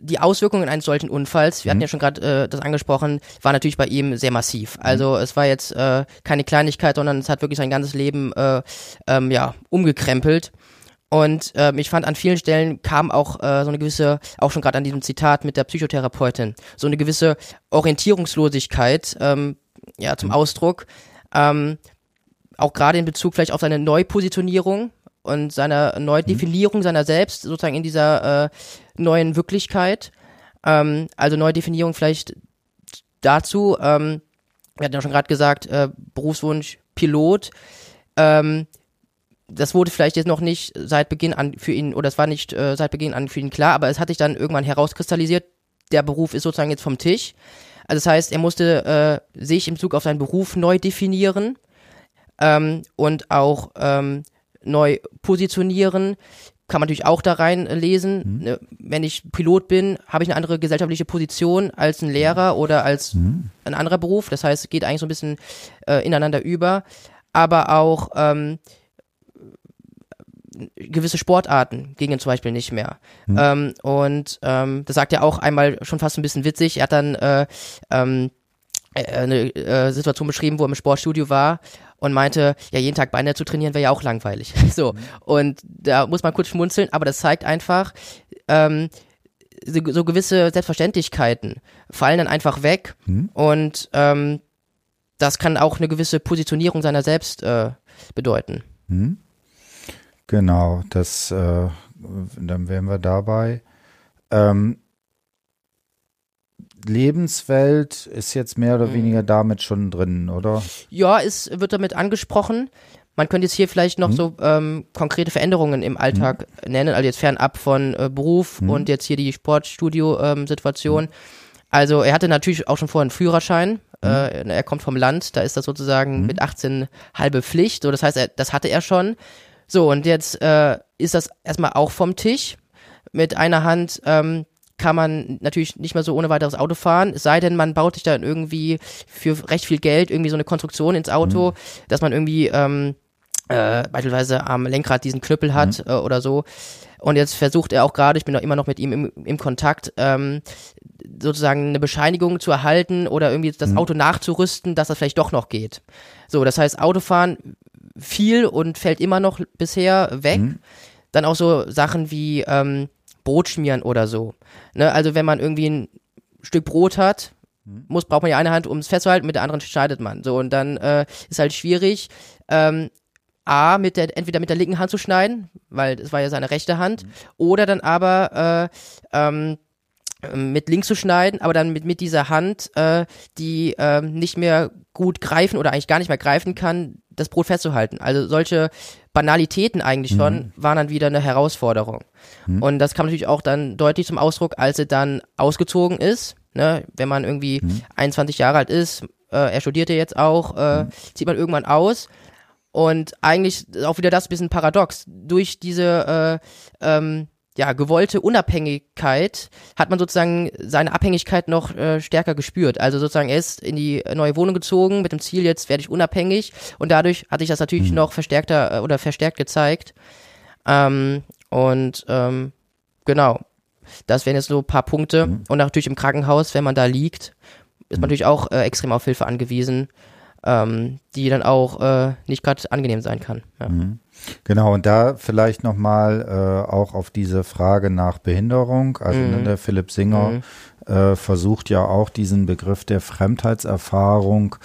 die Auswirkungen eines solchen Unfalls, wir mhm. hatten ja schon gerade äh, das angesprochen, war natürlich bei ihm sehr massiv. Mhm. Also es war jetzt äh, keine Kleinigkeit, sondern es hat wirklich sein ganzes Leben äh, ähm, ja umgekrempelt. Und ähm, ich fand an vielen Stellen kam auch äh, so eine gewisse, auch schon gerade an diesem Zitat mit der Psychotherapeutin, so eine gewisse Orientierungslosigkeit ähm, ja zum mhm. Ausdruck. Ähm, auch gerade in Bezug vielleicht auf seine Neupositionierung und seiner Neudefinierung mhm. seiner selbst sozusagen in dieser äh, neuen Wirklichkeit. Ähm, also Neudefinierung vielleicht dazu. Ähm, wir hatten ja schon gerade gesagt, äh, Berufswunsch Pilot. Ähm, das wurde vielleicht jetzt noch nicht seit Beginn an für ihn, oder es war nicht äh, seit Beginn an für ihn klar, aber es hat sich dann irgendwann herauskristallisiert, der Beruf ist sozusagen jetzt vom Tisch. Also das heißt, er musste äh, sich im Zug auf seinen Beruf neu definieren ähm, und auch ähm, neu positionieren. Kann man natürlich auch da rein lesen. Mhm. Ne, wenn ich Pilot bin, habe ich eine andere gesellschaftliche Position als ein Lehrer oder als mhm. ein anderer Beruf. Das heißt, es geht eigentlich so ein bisschen äh, ineinander über. Aber auch ähm, gewisse Sportarten gingen zum Beispiel nicht mehr. Mhm. Ähm, und ähm, das sagt er auch einmal schon fast ein bisschen witzig. Er hat dann äh, ähm, äh, eine äh, Situation beschrieben, wo er im Sportstudio war und meinte, ja, jeden Tag Beine zu trainieren wäre ja auch langweilig. so. Mhm. Und da muss man kurz schmunzeln, aber das zeigt einfach, ähm, so, so gewisse Selbstverständlichkeiten fallen dann einfach weg mhm. und ähm, das kann auch eine gewisse Positionierung seiner selbst äh, bedeuten. Mhm. Genau, das, äh, dann wären wir dabei. Ähm, Lebenswelt ist jetzt mehr oder mhm. weniger damit schon drin, oder? Ja, es wird damit angesprochen. Man könnte jetzt hier vielleicht noch mhm. so ähm, konkrete Veränderungen im Alltag mhm. nennen, also jetzt fernab von äh, Beruf mhm. und jetzt hier die Sportstudio-Situation. Ähm, also er hatte natürlich auch schon vorher einen Führerschein. Äh, er kommt vom Land, da ist das sozusagen mhm. mit 18 halbe Pflicht. So, das heißt, er, das hatte er schon. So, und jetzt äh, ist das erstmal auch vom Tisch. Mit einer Hand ähm, kann man natürlich nicht mehr so ohne weiteres Auto fahren, es sei denn, man baut sich dann irgendwie für recht viel Geld irgendwie so eine Konstruktion ins Auto, mhm. dass man irgendwie ähm, äh, beispielsweise am Lenkrad diesen Knüppel hat mhm. äh, oder so. Und jetzt versucht er auch gerade, ich bin auch immer noch mit ihm im, im Kontakt, ähm, sozusagen eine Bescheinigung zu erhalten oder irgendwie das mhm. Auto nachzurüsten, dass das vielleicht doch noch geht. So, das heißt, Autofahren viel und fällt immer noch bisher weg. Mhm. Dann auch so Sachen wie ähm, Brot schmieren oder so. Ne? Also wenn man irgendwie ein Stück Brot hat, mhm. muss, braucht man ja eine Hand, um es festzuhalten, mit der anderen schneidet man. So, und dann äh, ist halt schwierig, ähm, A, mit der, entweder mit der linken Hand zu schneiden, weil das war ja seine rechte Hand, mhm. oder dann aber äh, ähm, mit links zu schneiden, aber dann mit, mit dieser Hand, äh, die äh, nicht mehr gut greifen oder eigentlich gar nicht mehr greifen kann, das Brot festzuhalten. Also solche Banalitäten eigentlich schon mhm. waren dann wieder eine Herausforderung. Mhm. Und das kam natürlich auch dann deutlich zum Ausdruck, als er dann ausgezogen ist. Ne? Wenn man irgendwie mhm. 21 Jahre alt ist, äh, er studierte jetzt auch, äh, mhm. zieht man irgendwann aus und eigentlich auch wieder das ein bisschen paradox. Durch diese äh, ähm, ja, gewollte Unabhängigkeit hat man sozusagen seine Abhängigkeit noch äh, stärker gespürt. Also sozusagen er ist in die neue Wohnung gezogen mit dem Ziel, jetzt werde ich unabhängig und dadurch hat sich das natürlich mhm. noch verstärkter äh, oder verstärkt gezeigt. Ähm, und ähm, genau, das wären jetzt so ein paar Punkte. Mhm. Und natürlich im Krankenhaus, wenn man da liegt, ist man mhm. natürlich auch äh, extrem auf Hilfe angewiesen ähm, die dann auch äh, nicht gerade angenehm sein kann. Ja. Mhm. Genau, und da vielleicht nochmal äh, auch auf diese Frage nach Behinderung. Also mhm. ne, der Philipp Singer mhm. äh, versucht ja auch diesen Begriff der Fremdheitserfahrung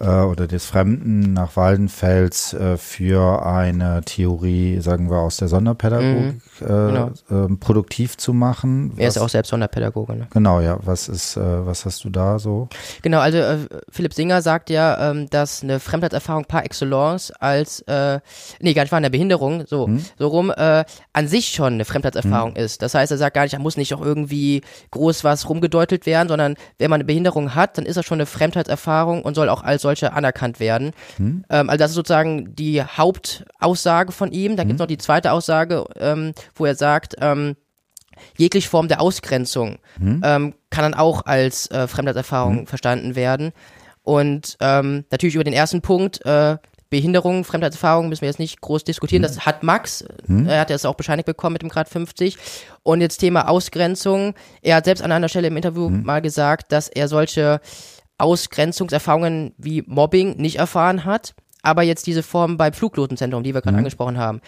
äh, oder des Fremden nach Waldenfels äh, für eine Theorie, sagen wir, aus der Sonderpädagogik mhm, genau. äh, produktiv zu machen. Er ist auch selbst Sonderpädagoge. Ne? Genau, ja. Was ist, äh, was hast du da so? Genau, also äh, Philipp Singer sagt ja, ähm, dass eine Fremdheitserfahrung par excellence als, äh, nee, gar nicht war eine Behinderung, so, hm? so rum, an sich schon eine Fremdheitserfahrung hm. ist. Das heißt, er sagt gar nicht, da muss nicht auch irgendwie groß was rumgedeutelt werden, sondern wenn man eine Behinderung hat, dann ist das schon eine Fremdheitserfahrung und soll auch als solche anerkannt werden. Hm. Ähm, also das ist sozusagen die Hauptaussage von ihm. Da hm. gibt es noch die zweite Aussage, ähm, wo er sagt, ähm, jegliche Form der Ausgrenzung hm. ähm, kann dann auch als äh, Fremdheitserfahrung hm. verstanden werden. Und ähm, natürlich über den ersten Punkt, äh, Behinderung, Fremdheitserfahrung müssen wir jetzt nicht groß diskutieren. Das hat Max. Hm. Er hat es auch bescheinigt bekommen mit dem Grad 50. Und jetzt Thema Ausgrenzung. Er hat selbst an einer Stelle im Interview hm. mal gesagt, dass er solche Ausgrenzungserfahrungen wie Mobbing nicht erfahren hat, aber jetzt diese Form beim Fluglotenzentrum, die wir gerade mhm. angesprochen haben.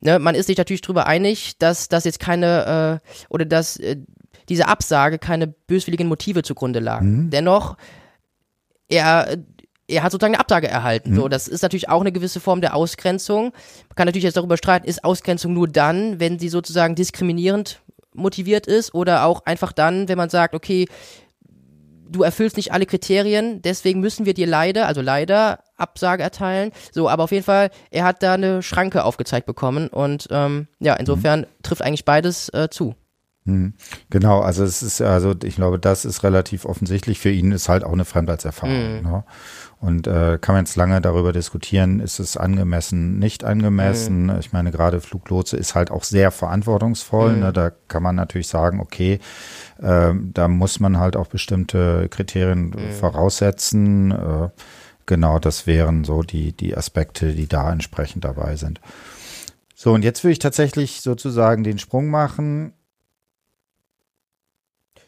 Ne, man ist sich natürlich darüber einig, dass das jetzt keine äh, oder dass äh, diese Absage keine böswilligen Motive zugrunde lagen. Mhm. Dennoch, er er hat sozusagen eine Absage erhalten. Mhm. So, das ist natürlich auch eine gewisse Form der Ausgrenzung. Man kann natürlich jetzt darüber streiten, ist Ausgrenzung nur dann, wenn sie sozusagen diskriminierend motiviert ist oder auch einfach dann, wenn man sagt, okay, du erfüllst nicht alle Kriterien, deswegen müssen wir dir leider, also leider Absage erteilen. So, aber auf jeden Fall, er hat da eine Schranke aufgezeigt bekommen und ähm, ja, insofern mhm. trifft eigentlich beides äh, zu. Mhm. Genau, also es ist, also ich glaube, das ist relativ offensichtlich. Für ihn ist halt auch eine Fremdheitserfahrung. Mhm. Ne? Und äh, kann man jetzt lange darüber diskutieren, ist es angemessen, nicht angemessen. Mhm. Ich meine, gerade Fluglotse ist halt auch sehr verantwortungsvoll. Mhm. Ne? Da kann man natürlich sagen, okay, äh, da muss man halt auch bestimmte Kriterien mhm. voraussetzen. Äh, genau, das wären so die, die Aspekte, die da entsprechend dabei sind. So, und jetzt würde ich tatsächlich sozusagen den Sprung machen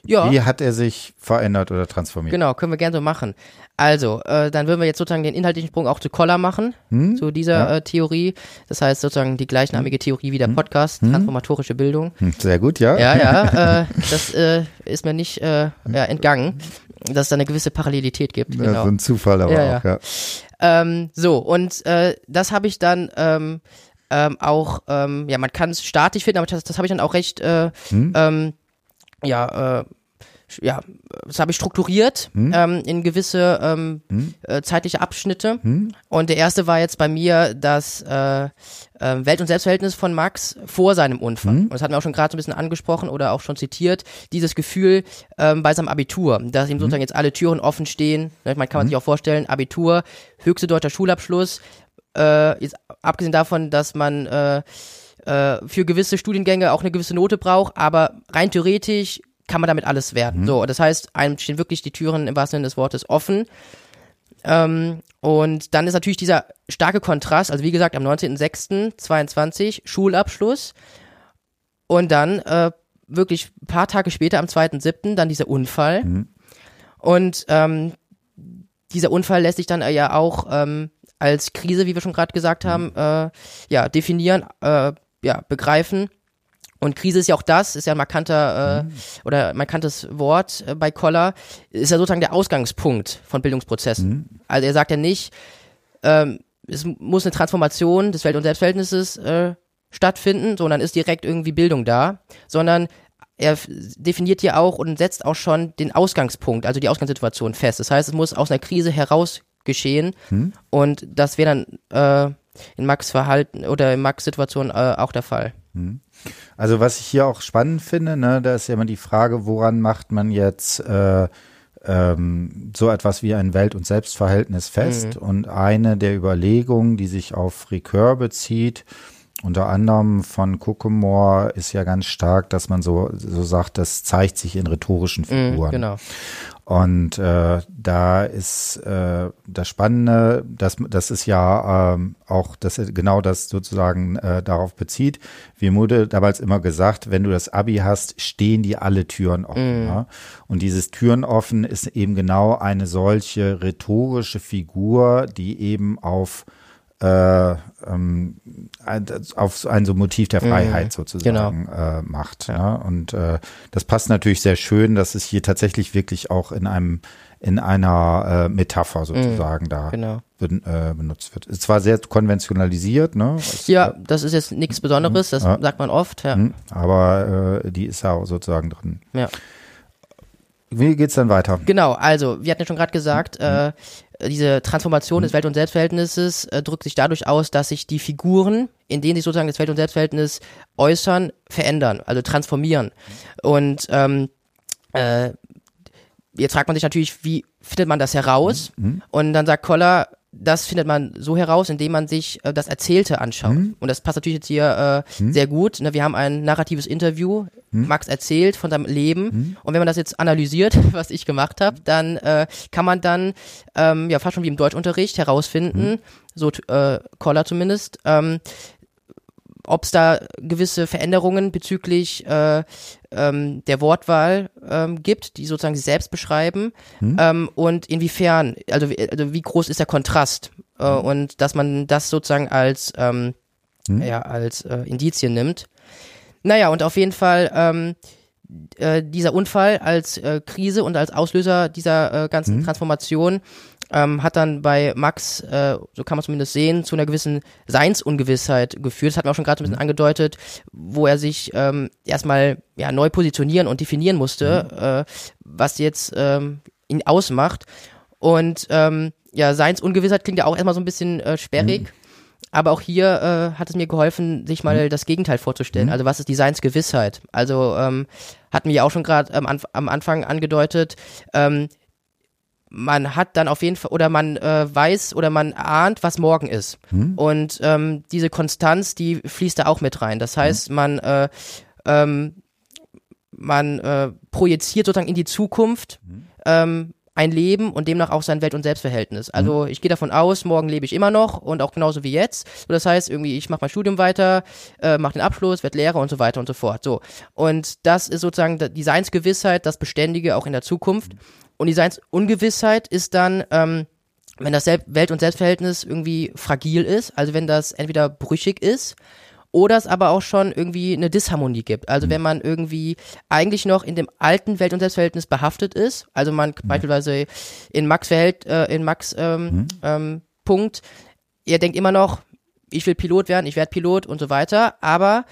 ja. Wie hat er sich verändert oder transformiert? Genau, können wir gerne so machen. Also, äh, dann würden wir jetzt sozusagen den inhaltlichen Sprung auch zu Koller machen, hm? zu dieser ja. äh, Theorie. Das heißt sozusagen die gleichnamige Theorie wie der hm? Podcast, hm? transformatorische Bildung. Hm, sehr gut, ja. Ja, ja, äh, das äh, ist mir nicht äh, ja, entgangen, dass es da eine gewisse Parallelität gibt. Genau. Ja, so ein Zufall aber ja, auch, ja. Ähm, so, und äh, das habe ich dann ähm, ähm, auch, ähm, ja, man kann es statisch finden, aber das, das habe ich dann auch recht äh, hm? Ja, äh, ja, das habe ich strukturiert hm? ähm, in gewisse ähm, hm? äh, zeitliche Abschnitte. Hm? Und der erste war jetzt bei mir das äh, äh, Welt- und Selbstverhältnis von Max vor seinem Unfall. Hm? Und das hatten wir auch schon gerade so ein bisschen angesprochen oder auch schon zitiert. Dieses Gefühl ähm, bei seinem Abitur, dass ihm hm? sozusagen jetzt alle Türen offen stehen. Ne, man kann man hm? sich auch vorstellen, Abitur, höchste deutscher Schulabschluss. Äh, jetzt, abgesehen davon, dass man äh, äh, für gewisse Studiengänge auch eine gewisse Note braucht, aber rein theoretisch kann man damit alles werden. Mhm. So, das heißt, einem stehen wirklich die Türen im wahrsten Sinne des Wortes offen. Ähm, und dann ist natürlich dieser starke Kontrast, also wie gesagt, am 19.06.22 Schulabschluss und dann äh, wirklich ein paar Tage später, am 2.07., dann dieser Unfall. Mhm. Und ähm, dieser Unfall lässt sich dann äh, ja auch ähm, als Krise, wie wir schon gerade gesagt haben, mhm. äh, ja, definieren, äh, ja, begreifen. Und Krise ist ja auch das, ist ja ein markanter äh, mhm. oder markantes Wort äh, bei Koller, ist ja sozusagen der Ausgangspunkt von Bildungsprozessen. Mhm. Also er sagt ja nicht, ähm, es muss eine Transformation des Welt- und Selbstverhältnisses äh, stattfinden, sondern ist direkt irgendwie Bildung da, sondern er definiert hier auch und setzt auch schon den Ausgangspunkt, also die Ausgangssituation fest. Das heißt, es muss aus einer Krise heraus geschehen hm. und das wäre dann äh, in Max Verhalten oder in Max Situation äh, auch der Fall. Hm. Also was ich hier auch spannend finde, ne, da ist ja immer die Frage, woran macht man jetzt äh, ähm, so etwas wie ein Welt- und Selbstverhältnis fest? Mhm. Und eine der Überlegungen, die sich auf Ricœur bezieht, unter anderem von Kuckumore ist ja ganz stark, dass man so, so sagt, das zeigt sich in rhetorischen mhm, Figuren. Mm, genau. Und äh, da ist äh, das Spannende, dass das ist ja ähm, auch, dass genau das sozusagen äh, darauf bezieht. Wie wurde damals immer gesagt, wenn du das Abi hast, stehen dir alle Türen offen. Mm. Ja? Und dieses Türen offen ist eben genau eine solche rhetorische Figur, die eben auf äh, ähm, auf ein so Motiv der Freiheit mhm, sozusagen genau. äh, macht. Ja. ja. Und äh, das passt natürlich sehr schön, dass es hier tatsächlich wirklich auch in einem in einer äh, Metapher mhm, sozusagen mhm, da genau. ben, äh, benutzt wird. Ist zwar sehr konventionalisiert, ne? Es, ja, äh, das ist jetzt nichts Besonderes, das ja. sagt man oft, ja. Mhm, aber äh, die ist ja sozusagen drin. Ja. Wie geht's dann weiter? Genau, also wir hatten ja schon gerade gesagt, mhm. äh, diese Transformation des Welt- und Selbstverhältnisses äh, drückt sich dadurch aus, dass sich die Figuren, in denen sich sozusagen das Welt- und Selbstverhältnis äußern, verändern, also transformieren. Und ähm, äh, jetzt fragt man sich natürlich, wie findet man das heraus? Mhm. Und dann sagt Koller, das findet man so heraus, indem man sich äh, das Erzählte anschaut. Mhm. Und das passt natürlich jetzt hier äh, mhm. sehr gut. Ne? Wir haben ein narratives Interview. Mhm. Max erzählt von seinem Leben. Mhm. Und wenn man das jetzt analysiert, was ich gemacht habe, dann äh, kann man dann ähm, ja fast schon wie im Deutschunterricht herausfinden, mhm. so äh, Koller zumindest, ähm, ob es da gewisse Veränderungen bezüglich äh, ähm, der Wortwahl ähm, gibt, die sozusagen sie selbst beschreiben hm. ähm, und inwiefern, also, also wie groß ist der Kontrast äh, hm. und dass man das sozusagen als ähm, hm. ja als äh, Indizien nimmt. Naja und auf jeden Fall ähm, äh, dieser Unfall als äh, Krise und als Auslöser dieser äh, ganzen hm. Transformation ähm, hat dann bei Max, äh, so kann man zumindest sehen, zu einer gewissen Seinsungewissheit geführt. Das hat man auch schon gerade ein bisschen mhm. angedeutet, wo er sich ähm, erstmal ja, neu positionieren und definieren musste, mhm. äh, was jetzt ähm, ihn ausmacht. Und ähm, ja, Seinsungewissheit klingt ja auch erstmal so ein bisschen äh, sperrig. Mhm. Aber auch hier äh, hat es mir geholfen, sich mal mhm. das Gegenteil vorzustellen. Mhm. Also was ist die Seinsgewissheit? Also ähm, hatten wir ja auch schon gerade ähm, am Anfang angedeutet, ähm, man hat dann auf jeden Fall oder man äh, weiß oder man ahnt, was morgen ist. Hm. Und ähm, diese Konstanz, die fließt da auch mit rein. Das heißt, hm. man äh, ähm, man äh, projiziert sozusagen in die Zukunft hm. ähm, ein Leben und demnach auch sein Welt- und Selbstverhältnis. Also hm. ich gehe davon aus, morgen lebe ich immer noch und auch genauso wie jetzt. So, das heißt, irgendwie ich mache mein Studium weiter, äh, mache den Abschluss, werde Lehrer und so weiter und so fort. So und das ist sozusagen die Seinsgewissheit, das Beständige auch in der Zukunft. Und die Seinsungewissheit ist dann, ähm, wenn das Welt- und Selbstverhältnis irgendwie fragil ist, also wenn das entweder brüchig ist oder es aber auch schon irgendwie eine Disharmonie gibt. Also mhm. wenn man irgendwie eigentlich noch in dem alten Welt- und Selbstverhältnis behaftet ist, also man mhm. beispielsweise in Max Verhält, äh, in Max ähm, mhm. ähm, Punkt, er denkt immer noch, ich will Pilot werden, ich werde Pilot und so weiter, aber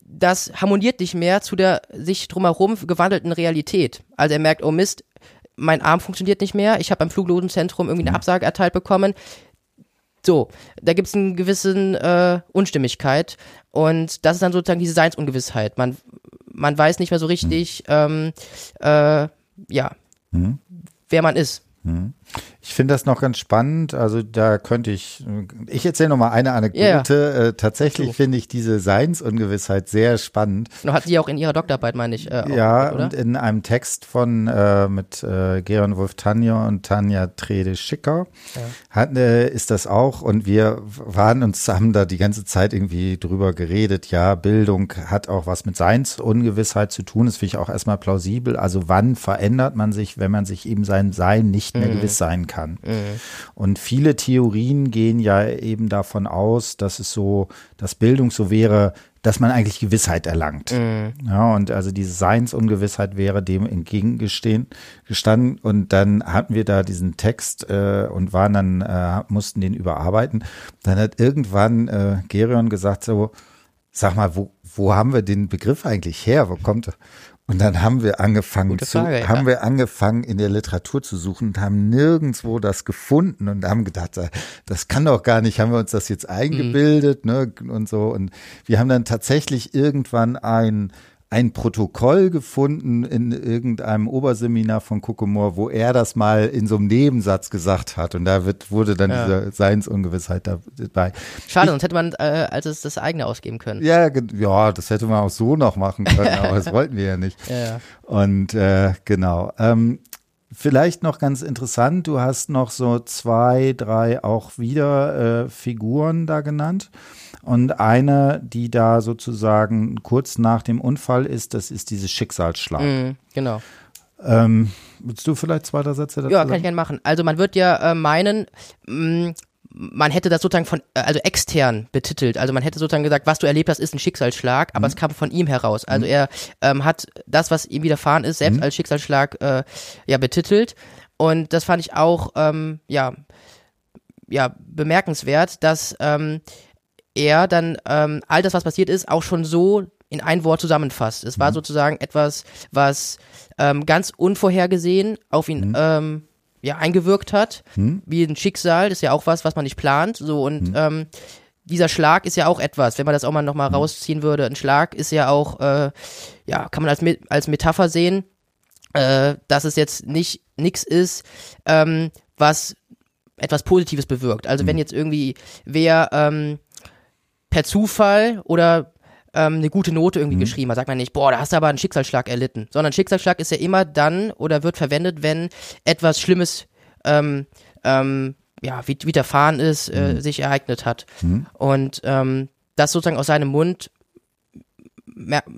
das harmoniert nicht mehr zu der sich drumherum gewandelten Realität. Also er merkt, oh Mist, mein Arm funktioniert nicht mehr, ich habe beim Fluglotenzentrum irgendwie eine mhm. Absage erteilt bekommen. So, da gibt es eine gewisse äh, Unstimmigkeit und das ist dann sozusagen diese Seinsungewissheit. Man, man weiß nicht mehr so richtig, mhm. ähm, äh, ja, mhm. wer man ist. Mhm. Ich finde das noch ganz spannend. Also da könnte ich, ich erzähle noch mal eine Anekdote. Ja. Äh, tatsächlich finde ich diese Seinsungewissheit sehr spannend. Und hat sie auch in ihrer Doktorarbeit, meine ich. Äh, ja, oder? und in einem Text von äh, mit äh, Geron Wolf Tanja und Tanja Trede Schicker ja. hat, äh, ist das auch. Und wir waren uns, haben da die ganze Zeit irgendwie drüber geredet. Ja, Bildung hat auch was mit Seinsungewissheit zu tun. Das finde ich auch erstmal plausibel. Also wann verändert man sich, wenn man sich eben sein Sein nicht mehr mhm. gewiss sein kann? Mhm. Und viele Theorien gehen ja eben davon aus, dass es so, dass Bildung so wäre, dass man eigentlich Gewissheit erlangt. Mhm. Ja, und also diese Seinsungewissheit wäre dem entgegengestanden. Und dann hatten wir da diesen Text äh, und waren dann, äh, mussten den überarbeiten. Dann hat irgendwann äh, Gerion gesagt so, sag mal, wo, wo haben wir den Begriff eigentlich her? Wo kommt er? Und dann haben wir angefangen zu, Frage, haben wir angefangen in der Literatur zu suchen und haben nirgendwo das gefunden und haben gedacht, das kann doch gar nicht, haben wir uns das jetzt eingebildet, mhm. ne, und so. Und wir haben dann tatsächlich irgendwann ein, ein Protokoll gefunden in irgendeinem Oberseminar von Kokomor, wo er das mal in so einem Nebensatz gesagt hat. Und da wird, wurde dann ja. diese Seinsungewissheit dabei. Schade, ich, sonst hätte man äh, als es das eigene ausgeben können. Ja, ja, das hätte man auch so noch machen können, aber das wollten wir ja nicht. Ja. Und äh, genau. Ähm, Vielleicht noch ganz interessant, du hast noch so zwei, drei auch wieder äh, Figuren da genannt. Und eine, die da sozusagen kurz nach dem Unfall ist, das ist dieses Schicksalsschlag. Mm, genau. Ähm, willst du vielleicht zwei, drei Sätze dazu Ja, kann ich gerne machen. Also man wird ja äh, meinen, mh, mm, man hätte das sozusagen von, äh, also extern betitelt. Also man hätte sozusagen gesagt, was du erlebt hast, ist ein Schicksalsschlag, aber mhm. es kam von ihm heraus. Also mhm. er ähm, hat das, was ihm widerfahren ist, selbst mhm. als Schicksalsschlag äh, ja betitelt. Und das fand ich auch ähm, ja ja bemerkenswert, dass ähm, er dann ähm, all das, was passiert ist, auch schon so in ein Wort zusammenfasst. Es war mhm. sozusagen etwas, was ähm, ganz unvorhergesehen auf ihn mhm. ähm, ja, eingewirkt hat, mhm. wie ein Schicksal, das ist ja auch was, was man nicht plant. So und mhm. ähm, dieser Schlag ist ja auch etwas, wenn man das auch mal nochmal mhm. rausziehen würde, ein Schlag ist ja auch, äh, ja, kann man als, als Metapher sehen, äh, dass es jetzt nicht nichts ist, ähm, was etwas Positives bewirkt. Also wenn mhm. jetzt irgendwie wer ähm, per Zufall oder ähm, eine gute Note irgendwie mhm. geschrieben hat. Sagt man nicht, boah, da hast du aber einen Schicksalsschlag erlitten. Sondern Schicksalsschlag ist ja immer dann oder wird verwendet, wenn etwas Schlimmes ähm, ähm, ja, widerfahren ist, äh, mhm. sich ereignet hat. Mhm. Und ähm, das sozusagen aus seinem Mund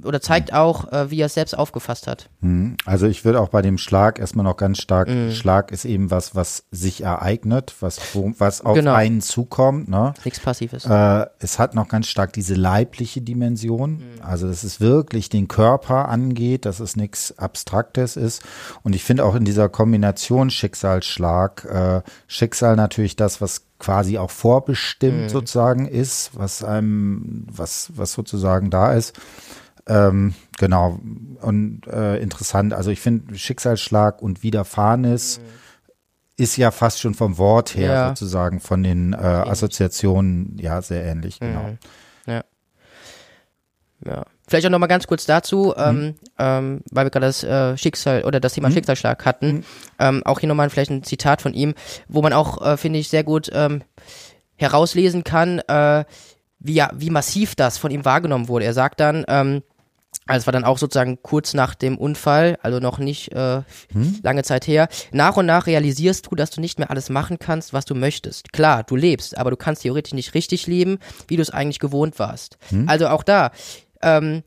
oder zeigt auch, äh, wie er es selbst aufgefasst hat. Hm. Also ich würde auch bei dem Schlag erstmal noch ganz stark, mhm. Schlag ist eben was, was sich ereignet, was, was auf genau. einen zukommt. Ne? Nichts Passives. Äh, es hat noch ganz stark diese leibliche Dimension, mhm. also dass es wirklich den Körper angeht, dass es nichts Abstraktes ist. Und ich finde auch in dieser Kombination Schicksalsschlag, äh, Schicksal natürlich das, was quasi auch vorbestimmt mhm. sozusagen ist, was einem, was, was sozusagen da ist. Ähm, genau. Und äh, interessant. Also ich finde Schicksalsschlag und Widerfahrenes mhm. ist ja fast schon vom Wort her ja. sozusagen von den äh, Assoziationen ja sehr ähnlich, genau. Mhm. Ja. Ja. Vielleicht auch noch mal ganz kurz dazu, mhm. ähm, ähm, weil wir gerade das äh, Schicksal oder das Thema mhm. Schicksalsschlag hatten. Mhm. Ähm, auch hier nochmal vielleicht ein Zitat von ihm, wo man auch, äh, finde ich, sehr gut ähm, herauslesen kann, äh, wie, wie massiv das von ihm wahrgenommen wurde. Er sagt dann, ähm, also es war dann auch sozusagen kurz nach dem Unfall, also noch nicht äh, hm? lange Zeit her. Nach und nach realisierst du, dass du nicht mehr alles machen kannst, was du möchtest. Klar, du lebst, aber du kannst theoretisch nicht richtig leben, wie du es eigentlich gewohnt warst. Hm? Also auch da, ähm,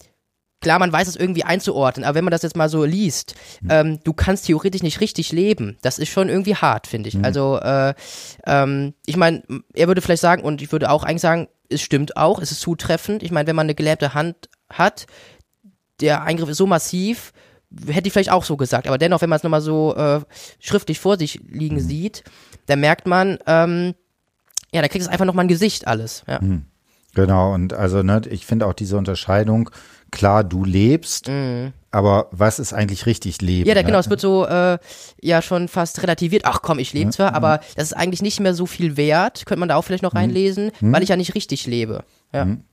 klar, man weiß es irgendwie einzuordnen, aber wenn man das jetzt mal so liest, mhm. ähm, du kannst theoretisch nicht richtig leben. Das ist schon irgendwie hart, finde ich. Mhm. Also, äh, ähm, ich meine, er würde vielleicht sagen, und ich würde auch eigentlich sagen, es stimmt auch, es ist zutreffend. Ich meine, wenn man eine gelähmte Hand hat, der Eingriff ist so massiv, hätte ich vielleicht auch so gesagt, aber dennoch, wenn man es nochmal so äh, schriftlich vor sich liegen mhm. sieht, dann merkt man, ähm, ja, da kriegt es einfach nochmal ein Gesicht alles. Ja. Mhm. Genau, und also ne, ich finde auch diese Unterscheidung, klar, du lebst, mhm. aber was ist eigentlich richtig Leben? Ja, da, genau, ne? es wird so äh, ja schon fast relativiert. Ach komm, ich lebe zwar, mhm. aber das ist eigentlich nicht mehr so viel wert, könnte man da auch vielleicht noch mhm. reinlesen, mhm. weil ich ja nicht richtig lebe. Ja. Mhm.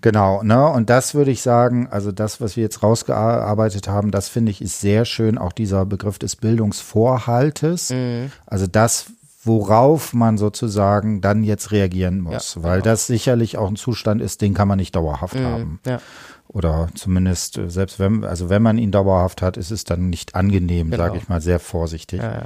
Genau, ne? Und das würde ich sagen, also das, was wir jetzt rausgearbeitet haben, das finde ich ist sehr schön, auch dieser Begriff des Bildungsvorhaltes. Mhm. Also das, worauf man sozusagen dann jetzt reagieren muss, ja, weil genau. das sicherlich auch ein Zustand ist, den kann man nicht dauerhaft mhm, haben. Ja. Oder zumindest, äh, selbst wenn, also wenn man ihn dauerhaft hat, ist es dann nicht angenehm, genau. sage ich mal sehr vorsichtig. Ja,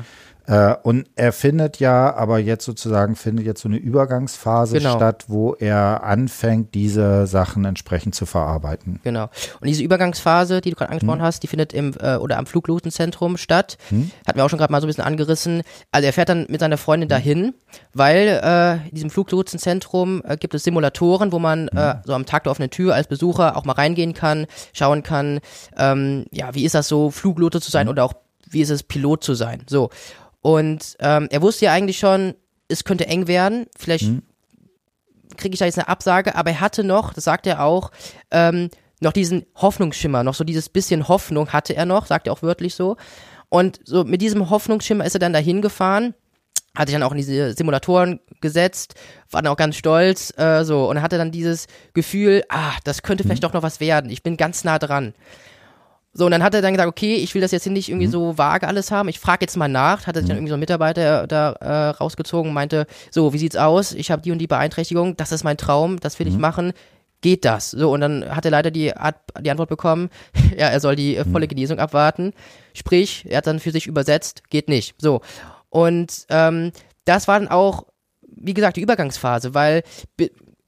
und er findet ja, aber jetzt sozusagen findet jetzt so eine Übergangsphase genau. statt, wo er anfängt, diese Sachen entsprechend zu verarbeiten. Genau. Und diese Übergangsphase, die du gerade angesprochen hm. hast, die findet im äh, oder am Fluglotenzentrum statt. Hm. Hatten wir auch schon gerade mal so ein bisschen angerissen. Also er fährt dann mit seiner Freundin hm. dahin, weil äh, in diesem Fluglotenzentrum äh, gibt es Simulatoren, wo man hm. äh, so am Tag der offenen Tür als Besucher auch mal reingehen kann, schauen kann, ähm, ja, wie ist das so, Fluglote zu sein hm. oder auch wie ist es, Pilot zu sein. So. Und ähm, er wusste ja eigentlich schon, es könnte eng werden. Vielleicht mhm. kriege ich da jetzt eine Absage, aber er hatte noch, das sagt er auch, ähm, noch diesen Hoffnungsschimmer, noch so dieses bisschen Hoffnung hatte er noch, sagt er auch wörtlich so. Und so mit diesem Hoffnungsschimmer ist er dann dahin gefahren, hat sich dann auch in diese Simulatoren gesetzt, war dann auch ganz stolz, äh, so, und hatte dann dieses Gefühl, ah, das könnte vielleicht mhm. doch noch was werden, ich bin ganz nah dran. So, und dann hat er dann gesagt, okay, ich will das jetzt hier nicht irgendwie mhm. so vage alles haben. Ich frage jetzt mal nach. Hat er sich dann mhm. irgendwie so ein Mitarbeiter da äh, rausgezogen und meinte, so, wie sieht's aus? Ich habe die und die Beeinträchtigung, das ist mein Traum, das will mhm. ich machen. Geht das? So, und dann hat er leider die, Art, die Antwort bekommen, ja, er soll die äh, volle mhm. Genesung abwarten. Sprich, er hat dann für sich übersetzt, geht nicht. So. Und ähm, das war dann auch, wie gesagt, die Übergangsphase, weil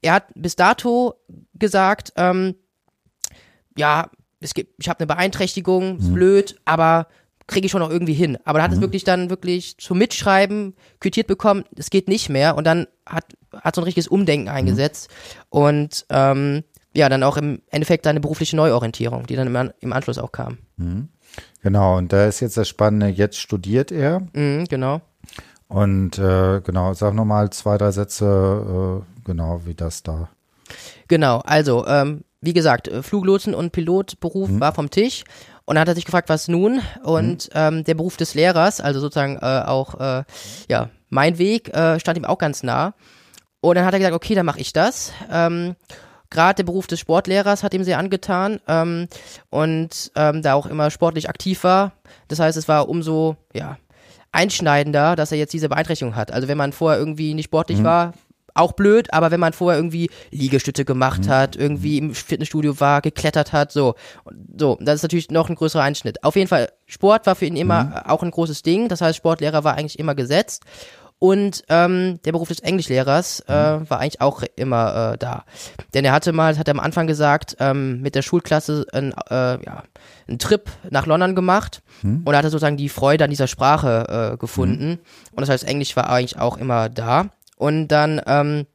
er hat bis dato gesagt, ähm, ja, es gibt, ich habe eine Beeinträchtigung, ist mhm. blöd, aber kriege ich schon noch irgendwie hin. Aber da hat mhm. es wirklich dann wirklich zum Mitschreiben quittiert bekommen, es geht nicht mehr und dann hat, hat so ein richtiges Umdenken mhm. eingesetzt mhm. und ähm, ja, dann auch im Endeffekt eine berufliche Neuorientierung, die dann im, im Anschluss auch kam. Mhm. Genau, und da ist jetzt das Spannende, jetzt studiert er. Mhm, genau. Und äh, genau, sag nochmal zwei, drei Sätze, äh, genau, wie das da. Genau, also ähm, wie gesagt, äh, Fluglotsen und Pilotberuf mhm. war vom Tisch. Und dann hat er sich gefragt, was nun? Und mhm. ähm, der Beruf des Lehrers, also sozusagen äh, auch äh, ja mein Weg, äh, stand ihm auch ganz nah. Und dann hat er gesagt, okay, dann mache ich das. Ähm, Gerade der Beruf des Sportlehrers hat ihm sehr angetan ähm, und ähm, da auch immer sportlich aktiv war. Das heißt, es war umso ja einschneidender, dass er jetzt diese Beeinträchtigung hat. Also wenn man vorher irgendwie nicht sportlich mhm. war, auch blöd, aber wenn man vorher irgendwie Liegestütze gemacht mhm. hat, irgendwie im Fitnessstudio war, geklettert hat, so, so, das ist natürlich noch ein größerer Einschnitt. Auf jeden Fall, Sport war für ihn immer mhm. auch ein großes Ding. Das heißt, Sportlehrer war eigentlich immer gesetzt. Und ähm, der Beruf des Englischlehrers äh, mhm. war eigentlich auch immer äh, da. Denn er hatte mal, hat er am Anfang gesagt, ähm, mit der Schulklasse ein, äh, ja, einen Trip nach London gemacht mhm. und er hatte sozusagen die Freude an dieser Sprache äh, gefunden. Mhm. Und das heißt, Englisch war eigentlich auch immer da. Und dann ähm,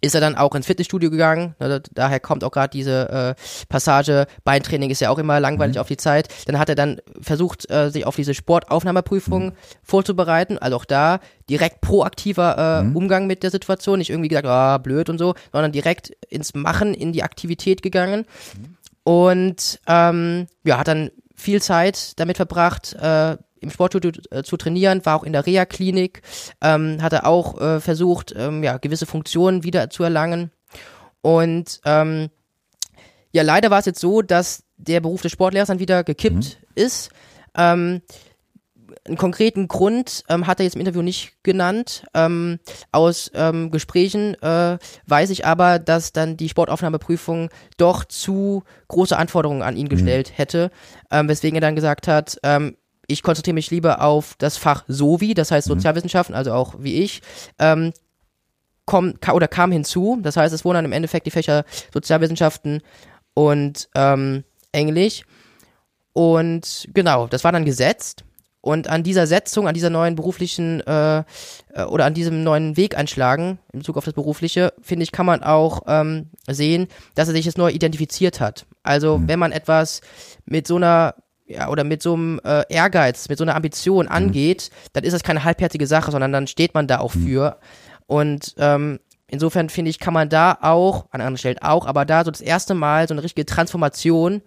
ist er dann auch ins Fitnessstudio gegangen. Ne, daher kommt auch gerade diese äh, Passage. Beintraining ist ja auch immer langweilig mhm. auf die Zeit. Dann hat er dann versucht, äh, sich auf diese Sportaufnahmeprüfung mhm. vorzubereiten. Also auch da direkt proaktiver äh, mhm. Umgang mit der Situation. Nicht irgendwie gesagt, ah, blöd und so, sondern direkt ins Machen, in die Aktivität gegangen. Mhm. Und ähm, ja, hat dann viel Zeit damit verbracht, äh, im Sportstudio äh, zu trainieren, war auch in der Reha-Klinik, ähm, hatte auch äh, versucht, ähm, ja, gewisse Funktionen wieder zu erlangen. Und ähm, ja, leider war es jetzt so, dass der Beruf des Sportlehrers dann wieder gekippt mhm. ist. Ähm, einen konkreten Grund ähm, hat er jetzt im Interview nicht genannt. Ähm, aus ähm, Gesprächen äh, weiß ich aber, dass dann die Sportaufnahmeprüfung doch zu große Anforderungen an ihn mhm. gestellt hätte, ähm, weswegen er dann gesagt hat, ähm, ich konzentriere mich lieber auf das Fach SOVI, das heißt mhm. Sozialwissenschaften, also auch wie ich, ähm, komm, oder kam hinzu. Das heißt, es wurden dann im Endeffekt die Fächer Sozialwissenschaften und ähm, Englisch. Und genau, das war dann gesetzt. Und an dieser Setzung, an dieser neuen beruflichen äh, äh, oder an diesem neuen Weg einschlagen in Bezug auf das Berufliche, finde ich, kann man auch ähm, sehen, dass er sich jetzt neu identifiziert hat. Also mhm. wenn man etwas mit so einer ja, oder mit so einem äh, Ehrgeiz, mit so einer Ambition mhm. angeht, dann ist das keine halbherzige Sache, sondern dann steht man da auch mhm. für. Und ähm, insofern finde ich, kann man da auch, an anderen Stellen auch, aber da so das erste Mal so eine richtige Transformation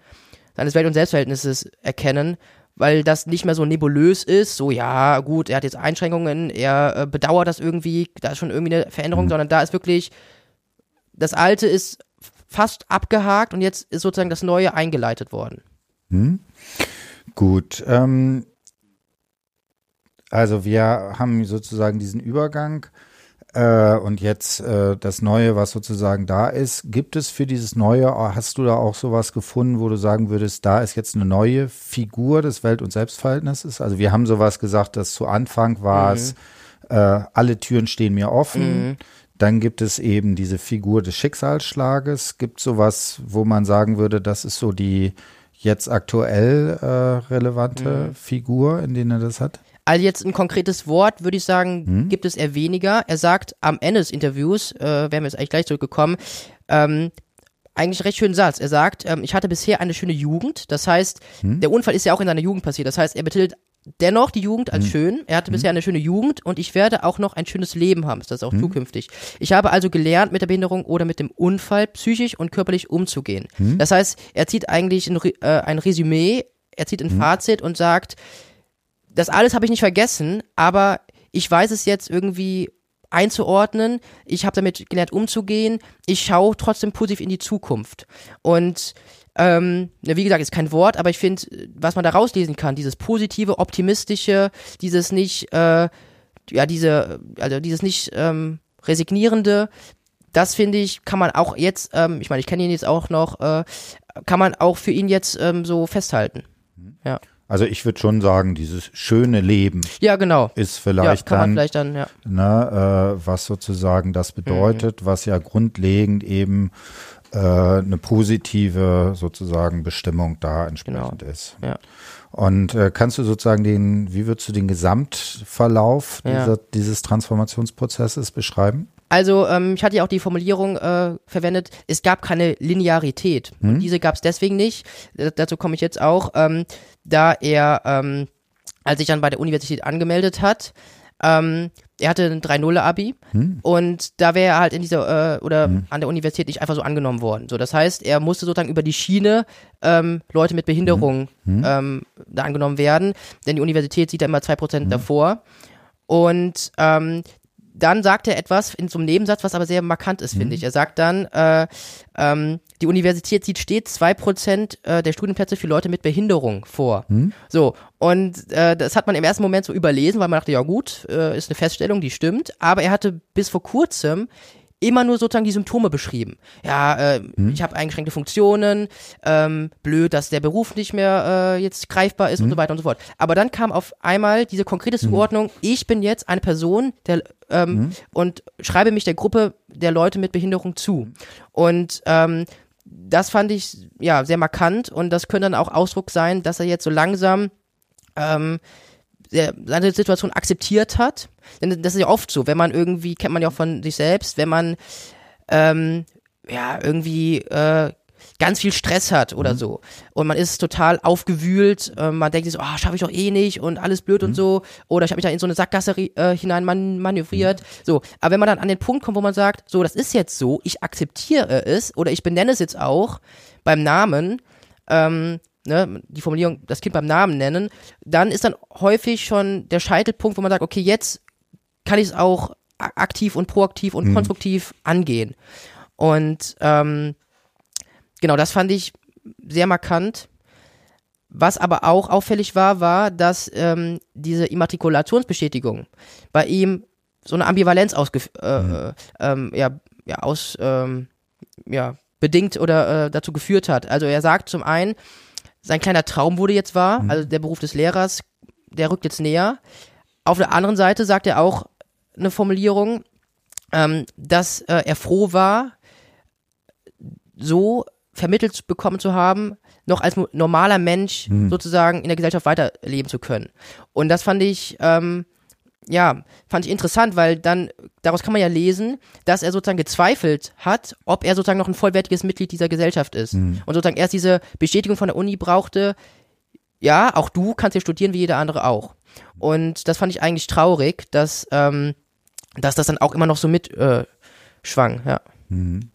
seines Welt- und Selbstverhältnisses erkennen, weil das nicht mehr so nebulös ist, so ja, gut, er hat jetzt Einschränkungen, er äh, bedauert das irgendwie, da ist schon irgendwie eine Veränderung, mhm. sondern da ist wirklich, das Alte ist fast abgehakt und jetzt ist sozusagen das Neue eingeleitet worden. Hm. Gut. Ähm, also wir haben sozusagen diesen Übergang äh, und jetzt äh, das Neue, was sozusagen da ist. Gibt es für dieses Neue, hast du da auch sowas gefunden, wo du sagen würdest, da ist jetzt eine neue Figur des Welt- und Selbstverhältnisses? Also wir haben sowas gesagt, dass zu Anfang war es, mhm. äh, alle Türen stehen mir offen. Mhm. Dann gibt es eben diese Figur des Schicksalsschlages. Gibt sowas, wo man sagen würde, das ist so die jetzt aktuell äh, relevante mhm. Figur, in denen er das hat? Also jetzt ein konkretes Wort, würde ich sagen, hm? gibt es eher weniger. Er sagt am Ende des Interviews, äh, wären wir jetzt eigentlich gleich zurückgekommen, ähm, eigentlich recht schönen Satz. Er sagt, ähm, ich hatte bisher eine schöne Jugend. Das heißt, hm? der Unfall ist ja auch in seiner Jugend passiert. Das heißt, er betitelt dennoch die Jugend als hm. schön. Er hatte hm. bisher eine schöne Jugend und ich werde auch noch ein schönes Leben haben. Das ist auch hm. zukünftig. Ich habe also gelernt, mit der Behinderung oder mit dem Unfall psychisch und körperlich umzugehen. Das heißt, er zieht eigentlich ein, äh, ein Resümee, er zieht ein. Fazit und sagt, das alles habe ich nicht vergessen, aber ich weiß es jetzt irgendwie einzuordnen. Ich habe damit gelernt umzugehen. Ich schaue trotzdem positiv in die Zukunft. Und ähm, wie gesagt, ist kein Wort, aber ich finde, was man da rauslesen kann, dieses positive, optimistische, dieses nicht, äh, ja, diese, also dieses nicht ähm, resignierende, das finde ich, kann man auch jetzt, ähm, ich meine, ich kenne ihn jetzt auch noch, äh, kann man auch für ihn jetzt ähm, so festhalten. Mhm. Ja. Also ich würde schon sagen, dieses schöne Leben ja, genau. ist vielleicht ja, dann, vielleicht dann ja. ne, äh, was sozusagen das bedeutet, mhm. was ja grundlegend eben äh, eine positive sozusagen Bestimmung da entsprechend genau. ist. Ja. Und äh, kannst du sozusagen den, wie würdest du den Gesamtverlauf dieser, dieses Transformationsprozesses beschreiben? Also ähm, ich hatte ja auch die Formulierung äh, verwendet, es gab keine Linearität. Hm? Und diese gab es deswegen nicht. Äh, dazu komme ich jetzt auch, ähm, da er, ähm, als sich dann bei der Universität angemeldet hat, ähm, er hatte ein 3-0-Abi hm. und da wäre er halt in dieser äh, oder hm. an der Universität nicht einfach so angenommen worden. So, das heißt, er musste sozusagen über die Schiene ähm, Leute mit Behinderung hm. hm. ähm, da angenommen werden, denn die Universität sieht da immer 2% hm. davor. Und ähm, dann sagt er etwas in so einem Nebensatz, was aber sehr markant ist, finde ich. Er sagt dann, äh, ähm, die Universität sieht stets zwei Prozent äh, der Studienplätze für Leute mit Behinderung vor. Mhm. So, und äh, das hat man im ersten Moment so überlesen, weil man dachte, ja gut, äh, ist eine Feststellung, die stimmt. Aber er hatte bis vor kurzem immer nur sozusagen die Symptome beschrieben. Ja, äh, hm. ich habe eingeschränkte Funktionen, ähm, blöd, dass der Beruf nicht mehr äh, jetzt greifbar ist hm. und so weiter und so fort. Aber dann kam auf einmal diese konkrete hm. Zuordnung, hm. ich bin jetzt eine Person der, ähm, hm. und schreibe mich der Gruppe der Leute mit Behinderung zu. Und ähm, das fand ich ja sehr markant und das könnte dann auch Ausdruck sein, dass er jetzt so langsam ähm, seine Situation akzeptiert hat. Denn das ist ja oft so, wenn man irgendwie, kennt man ja auch von sich selbst, wenn man ähm, ja irgendwie äh, ganz viel Stress hat oder mhm. so und man ist total aufgewühlt, äh, man denkt sich so, ah, schaffe ich doch eh nicht und alles blöd mhm. und so oder ich habe mich da in so eine Sackgasse äh, hinein man manövriert, mhm. so. Aber wenn man dann an den Punkt kommt, wo man sagt, so, das ist jetzt so, ich akzeptiere es oder ich benenne es jetzt auch beim Namen, ähm, ne, die Formulierung, das Kind beim Namen nennen, dann ist dann häufig schon der Scheitelpunkt, wo man sagt, okay, jetzt kann ich es auch aktiv und proaktiv und mhm. konstruktiv angehen. Und ähm, genau, das fand ich sehr markant. Was aber auch auffällig war, war, dass ähm, diese Immatrikulationsbestätigung bei ihm so eine Ambivalenz ausge äh, mhm. ähm, ja, ja, aus ähm, ja, bedingt oder äh, dazu geführt hat. Also er sagt zum einen, sein kleiner Traum wurde jetzt wahr, mhm. also der Beruf des Lehrers, der rückt jetzt näher. Auf der anderen Seite sagt er auch eine Formulierung, ähm, dass äh, er froh war, so vermittelt bekommen zu haben, noch als normaler Mensch mhm. sozusagen in der Gesellschaft weiterleben zu können. Und das fand ich ähm, ja, fand ich interessant, weil dann, daraus kann man ja lesen, dass er sozusagen gezweifelt hat, ob er sozusagen noch ein vollwertiges Mitglied dieser Gesellschaft ist. Mhm. Und sozusagen erst diese Bestätigung von der Uni brauchte, ja, auch du kannst hier studieren wie jeder andere auch. Und das fand ich eigentlich traurig, dass, ähm, dass das dann auch immer noch so mit äh, schwang, ja. Mhm.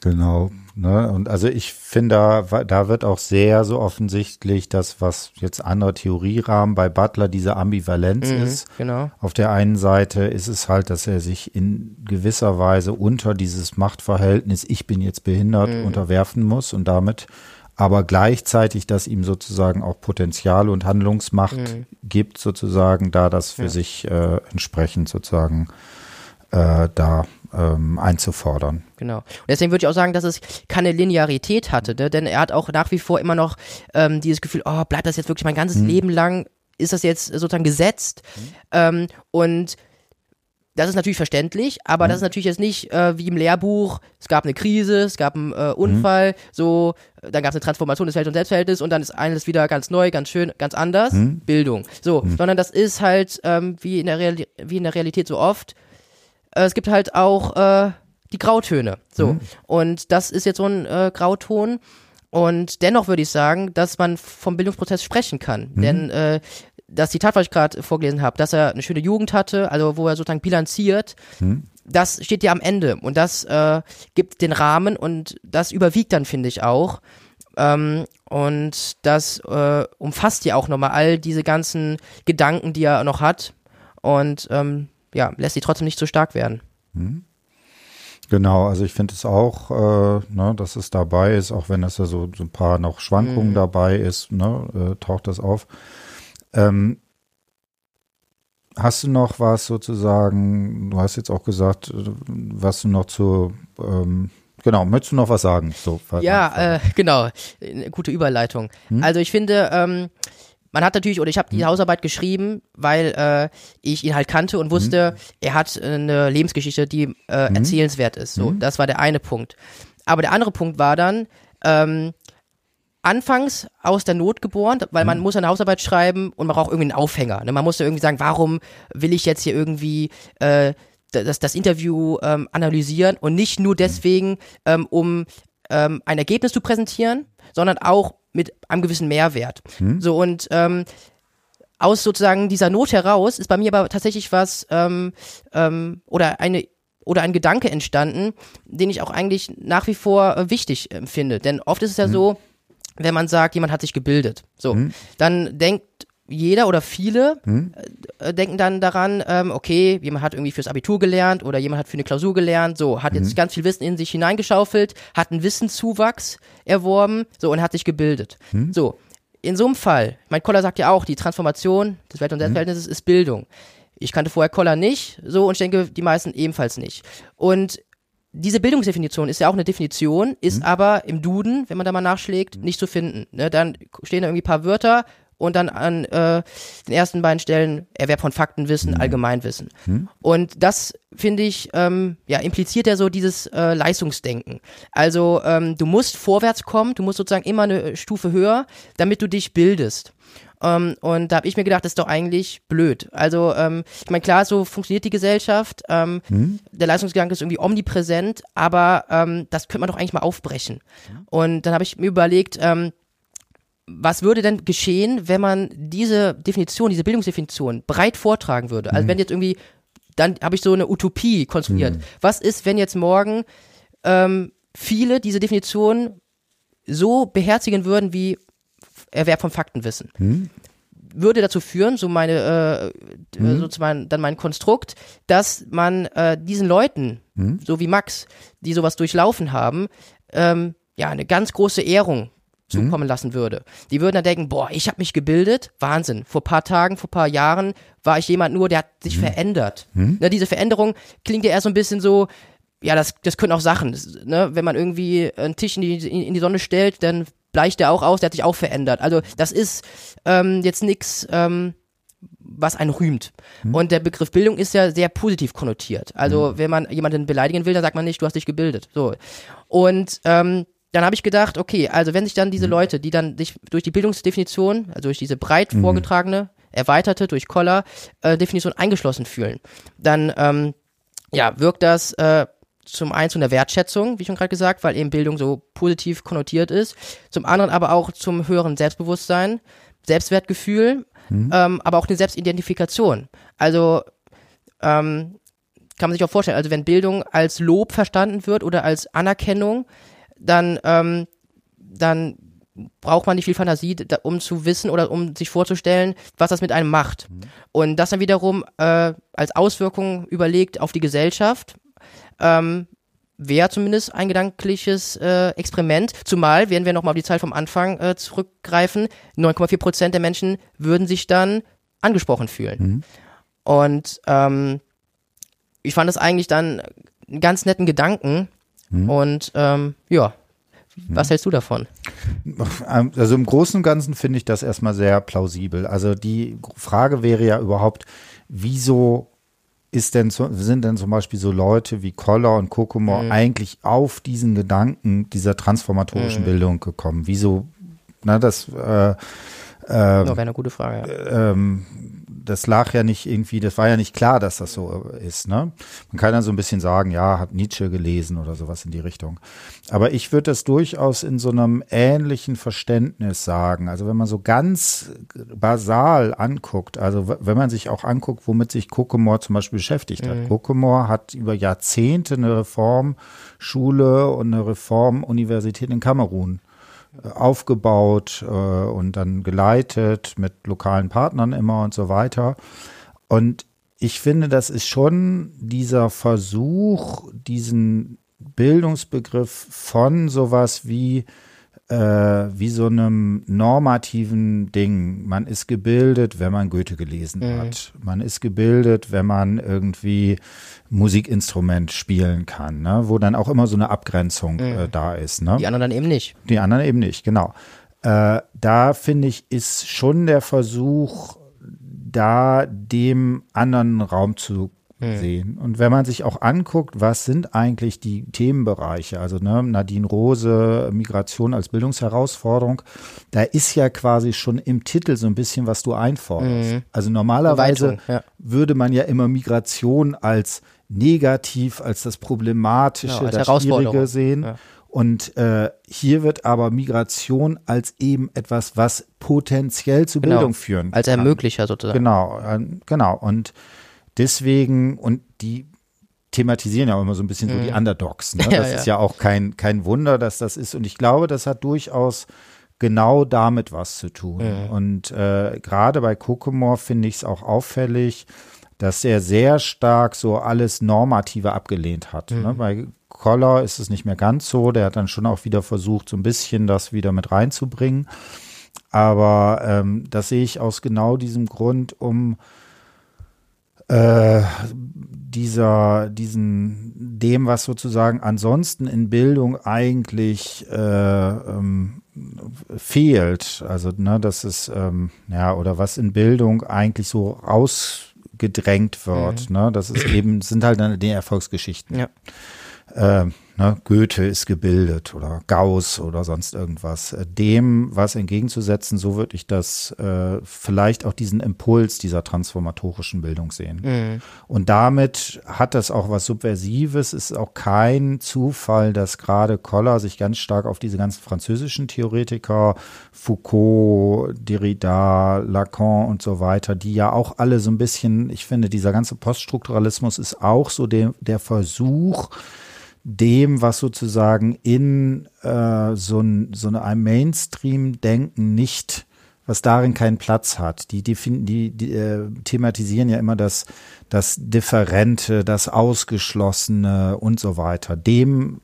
Genau. Ne? Und also ich finde, da, da wird auch sehr so offensichtlich, dass was jetzt andere Theorierahmen bei Butler diese Ambivalenz mhm, ist. Genau. Auf der einen Seite ist es halt, dass er sich in gewisser Weise unter dieses Machtverhältnis, ich bin jetzt behindert, mhm. unterwerfen muss und damit aber gleichzeitig, dass ihm sozusagen auch Potenzial und Handlungsmacht mhm. gibt, sozusagen, da das für ja. sich äh, entsprechend sozusagen äh, da ähm, einzufordern. Genau. Und deswegen würde ich auch sagen, dass es keine Linearität hatte, ne? denn er hat auch nach wie vor immer noch ähm, dieses Gefühl, oh, bleibt das jetzt wirklich mein ganzes mhm. Leben lang? Ist das jetzt sozusagen gesetzt? Mhm. Ähm, und das ist natürlich verständlich, aber mhm. das ist natürlich jetzt nicht äh, wie im Lehrbuch, es gab eine Krise, es gab einen äh, Unfall, mhm. so, dann gab es eine Transformation des Welt- und Selbstverhältnisses und dann ist alles wieder ganz neu, ganz schön, ganz anders, mhm. Bildung. So, mhm. sondern das ist halt ähm, wie, in der Real wie in der Realität so oft, es gibt halt auch äh, die Grautöne. So. Mhm. Und das ist jetzt so ein äh, Grauton. Und dennoch würde ich sagen, dass man vom Bildungsprozess sprechen kann. Mhm. Denn äh, das Zitat, was ich gerade vorgelesen habe, dass er eine schöne Jugend hatte, also wo er sozusagen bilanziert, mhm. das steht ja am Ende. Und das äh, gibt den Rahmen und das überwiegt dann, finde ich, auch. Ähm, und das äh, umfasst ja auch nochmal all diese ganzen Gedanken, die er noch hat. Und ähm, ja, lässt sie trotzdem nicht so stark werden. Mhm. Genau, also ich finde es auch, äh, ne, dass es dabei ist, auch wenn es ja so, so ein paar noch Schwankungen mhm. dabei ist, ne, äh, taucht das auf. Ähm, hast du noch was sozusagen, du hast jetzt auch gesagt, äh, was du noch zu, ähm, genau, möchtest du noch was sagen? So, ja, äh, genau, eine gute Überleitung. Hm? Also ich finde, ähm, man hat natürlich, oder ich habe die mhm. Hausarbeit geschrieben, weil äh, ich ihn halt kannte und wusste, mhm. er hat eine Lebensgeschichte, die äh, mhm. erzählenswert ist. So, das war der eine Punkt. Aber der andere Punkt war dann, ähm, anfangs aus der Not geboren, weil man mhm. muss eine Hausarbeit schreiben und man braucht irgendwie einen Aufhänger. Ne? Man muss ja irgendwie sagen, warum will ich jetzt hier irgendwie äh, das, das Interview ähm, analysieren und nicht nur deswegen, ähm, um ähm, ein Ergebnis zu präsentieren, sondern auch mit einem gewissen Mehrwert. Hm. So und ähm, aus sozusagen dieser Not heraus ist bei mir aber tatsächlich was ähm, ähm, oder eine oder ein Gedanke entstanden, den ich auch eigentlich nach wie vor äh, wichtig äh, finde. Denn oft ist es ja hm. so, wenn man sagt, jemand hat sich gebildet, so, hm. dann denkt jeder oder viele hm? äh, denken dann daran, ähm, okay, jemand hat irgendwie fürs Abitur gelernt oder jemand hat für eine Klausur gelernt, so, hat jetzt hm. ganz viel Wissen in sich hineingeschaufelt, hat einen Wissenszuwachs erworben, so, und hat sich gebildet. Hm? So, in so einem Fall, mein Koller sagt ja auch, die Transformation des Welt- und hm? Selbstverhältnisses ist Bildung. Ich kannte vorher Koller nicht, so, und ich denke, die meisten ebenfalls nicht. Und diese Bildungsdefinition ist ja auch eine Definition, ist mhm. aber im Duden, wenn man da mal nachschlägt, nicht zu finden. Ne? Dann stehen da irgendwie ein paar Wörter, und dann an äh, den ersten beiden Stellen Erwerb von Faktenwissen, mhm. Allgemeinwissen. Mhm. Und das finde ich, ähm, ja, impliziert ja so dieses äh, Leistungsdenken. Also ähm, du musst vorwärts kommen, du musst sozusagen immer eine Stufe höher, damit du dich bildest. Um, ähm, und da habe ich mir gedacht, das ist doch eigentlich blöd. Also, ähm, ich meine, klar, so funktioniert die Gesellschaft. Ähm, mhm. Der Leistungsgedanke ist irgendwie omnipräsent, aber das könnte man doch eigentlich mal aufbrechen. Mhm. Und dann habe ich mir überlegt, ähm, was würde denn geschehen, wenn man diese Definition, diese Bildungsdefinition breit vortragen würde? Also mhm. wenn jetzt irgendwie, dann habe ich so eine Utopie konstruiert. Mhm. Was ist, wenn jetzt morgen ähm, viele diese Definition so beherzigen würden wie Erwerb von Faktenwissen? Mhm. Würde dazu führen, so meine, äh, mhm. so mein, dann mein Konstrukt, dass man äh, diesen Leuten, mhm. so wie Max, die sowas durchlaufen haben, ähm, ja, eine ganz große Ehrung zukommen mhm. lassen würde. Die würden dann denken, boah, ich habe mich gebildet, Wahnsinn. Vor paar Tagen, vor paar Jahren war ich jemand nur, der hat sich mhm. verändert. Mhm. Ne, diese Veränderung klingt ja eher so ein bisschen so, ja, das, das können auch Sachen. Das, ne? Wenn man irgendwie einen Tisch in die, in die Sonne stellt, dann bleicht der auch aus, der hat sich auch verändert. Also das ist ähm, jetzt nichts, ähm, was einen rühmt. Mhm. Und der Begriff Bildung ist ja sehr positiv konnotiert. Also mhm. wenn man jemanden beleidigen will, dann sagt man nicht, du hast dich gebildet. So. Und ähm, dann habe ich gedacht, okay, also wenn sich dann diese mhm. Leute, die dann sich durch die Bildungsdefinition, also durch diese breit mhm. vorgetragene, erweiterte, durch Koller, äh, Definition eingeschlossen fühlen, dann ähm, ja, wirkt das äh, zum einen zu einer Wertschätzung, wie schon gerade gesagt, weil eben Bildung so positiv konnotiert ist, zum anderen aber auch zum höheren Selbstbewusstsein, Selbstwertgefühl, mhm. ähm, aber auch eine Selbstidentifikation. Also ähm, kann man sich auch vorstellen, also wenn Bildung als Lob verstanden wird oder als Anerkennung, dann, ähm, dann braucht man nicht viel Fantasie, da, um zu wissen oder um sich vorzustellen, was das mit einem macht. Mhm. Und das dann wiederum äh, als Auswirkung überlegt auf die Gesellschaft, ähm, wäre zumindest ein gedankliches äh, Experiment. Zumal, wenn wir nochmal auf die Zahl vom Anfang äh, zurückgreifen, 9,4 Prozent der Menschen würden sich dann angesprochen fühlen. Mhm. Und ähm, ich fand das eigentlich dann einen ganz netten Gedanken. Mhm. Und ähm, ja, was hältst du davon? Also im Großen und Ganzen finde ich das erstmal sehr plausibel. Also die Frage wäre ja überhaupt, wieso ist denn sind denn zum Beispiel so Leute wie Koller und Kokomor mhm. eigentlich auf diesen Gedanken dieser transformatorischen mhm. Bildung gekommen? Wieso, na, das äh, äh, wäre eine gute Frage. Ja. Ähm, das lag ja nicht irgendwie, das war ja nicht klar, dass das so ist. Ne? Man kann dann so ein bisschen sagen, ja, hat Nietzsche gelesen oder sowas in die Richtung. Aber ich würde das durchaus in so einem ähnlichen Verständnis sagen. Also wenn man so ganz basal anguckt, also wenn man sich auch anguckt, womit sich Kokomor zum Beispiel beschäftigt hat. Mhm. Kokomor hat über Jahrzehnte eine Reformschule und eine Reformuniversität in Kamerun aufgebaut äh, und dann geleitet mit lokalen Partnern immer und so weiter. Und ich finde, das ist schon dieser Versuch, diesen Bildungsbegriff von sowas wie äh, wie so einem normativen Ding. Man ist gebildet, wenn man Goethe gelesen mhm. hat. Man ist gebildet, wenn man irgendwie Musikinstrument spielen kann, ne? wo dann auch immer so eine Abgrenzung mhm. äh, da ist. Ne? Die anderen dann eben nicht. Die anderen eben nicht, genau. Äh, da finde ich, ist schon der Versuch, da dem anderen Raum zu hm. sehen. Und wenn man sich auch anguckt, was sind eigentlich die Themenbereiche, also ne, Nadine Rose, Migration als Bildungsherausforderung, da ist ja quasi schon im Titel so ein bisschen, was du einforderst. Mhm. Also normalerweise ja. würde man ja immer Migration als negativ, als das Problematische, ja, als das Schwierige sehen. Ja. Und äh, hier wird aber Migration als eben etwas, was potenziell zu genau. Bildung führen Als Ermöglicher sozusagen. Genau, äh, genau. Und deswegen, und die thematisieren ja auch immer so ein bisschen mhm. so die mhm. Underdogs. Ne? Das ja, ist ja auch kein, kein Wunder, dass das ist. Und ich glaube, das hat durchaus genau damit was zu tun. Mhm. Und äh, gerade bei Kokomor finde ich es auch auffällig, dass er sehr stark so alles Normative abgelehnt hat. Ne? Mhm. Ne? Bei Koller ist es nicht mehr ganz so. Der hat dann schon auch wieder versucht, so ein bisschen das wieder mit reinzubringen. Aber ähm, das sehe ich aus genau diesem Grund, um äh, dieser, diesen, dem, was sozusagen ansonsten in Bildung eigentlich äh, ähm, fehlt. Also, ne, das ist, ähm, ja, oder was in Bildung eigentlich so ausgedrängt wird, mhm. ne, das ist eben, sind halt dann die Erfolgsgeschichten. Ja. Äh, ne, Goethe ist gebildet oder Gauss oder sonst irgendwas. Äh, dem was entgegenzusetzen, so würde ich das äh, vielleicht auch diesen Impuls dieser transformatorischen Bildung sehen. Mhm. Und damit hat das auch was Subversives, ist auch kein Zufall, dass gerade Koller sich ganz stark auf diese ganzen französischen Theoretiker, Foucault, Derrida, Lacan und so weiter, die ja auch alle so ein bisschen, ich finde, dieser ganze Poststrukturalismus ist auch so der, der Versuch, dem, was sozusagen in äh, so, ein, so einem Mainstream-Denken nicht, was darin keinen Platz hat. Die, die, die, die äh, thematisieren ja immer das, das Differente, das Ausgeschlossene und so weiter. Dem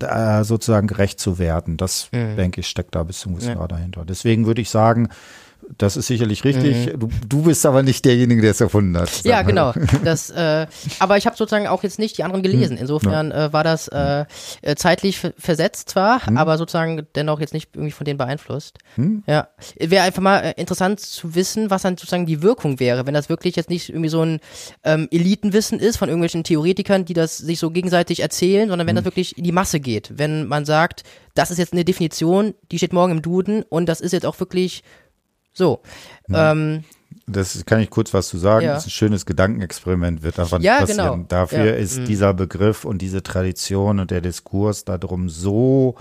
äh, sozusagen gerecht zu werden, das mhm. denke ich steckt da bis zum ja. dahinter. Deswegen würde ich sagen, das ist sicherlich richtig. Mhm. Du, du bist aber nicht derjenige, der es erfunden hat. Ja, genau. Das, äh, aber ich habe sozusagen auch jetzt nicht die anderen gelesen. Mhm. Insofern äh, war das äh, äh, zeitlich versetzt zwar, mhm. aber sozusagen dennoch jetzt nicht irgendwie von denen beeinflusst. Mhm. Ja, wäre einfach mal äh, interessant zu wissen, was dann sozusagen die Wirkung wäre, wenn das wirklich jetzt nicht irgendwie so ein ähm, Elitenwissen ist von irgendwelchen Theoretikern, die das sich so gegenseitig erzählen, sondern wenn das mhm. wirklich in die Masse geht. Wenn man sagt, das ist jetzt eine Definition, die steht morgen im Duden und das ist jetzt auch wirklich so. Ja. Ähm, das kann ich kurz was zu sagen. Ja. Das ist ein schönes Gedankenexperiment, wird davon ja, passieren. Genau. Dafür ja. ist mhm. dieser Begriff und diese Tradition und der Diskurs darum so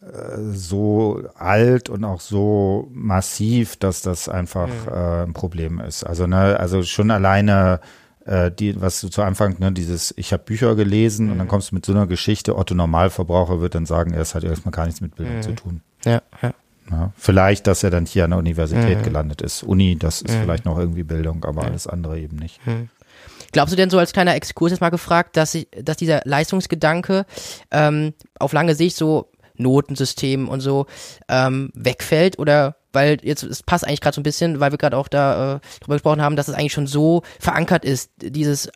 äh, so alt und auch so massiv, dass das einfach mhm. äh, ein Problem ist. Also ne, also schon alleine äh, die, was du zu Anfang, ne, dieses, ich habe Bücher gelesen mhm. und dann mhm. kommst du mit so einer Geschichte, Otto Normalverbraucher wird dann sagen, es hat erstmal gar nichts mit Bildung mhm. zu tun. Ja, ja. Ja, vielleicht, dass er dann hier an der Universität mhm. gelandet ist. Uni, das ist mhm. vielleicht noch irgendwie Bildung, aber alles andere eben nicht. Mhm. Glaubst du denn so als kleiner Exkurs jetzt mal gefragt, dass, ich, dass dieser Leistungsgedanke ähm, auf lange Sicht so Notensystem und so ähm, wegfällt oder weil jetzt es passt eigentlich gerade so ein bisschen, weil wir gerade auch da äh, drüber gesprochen haben, dass es eigentlich schon so verankert ist, dieses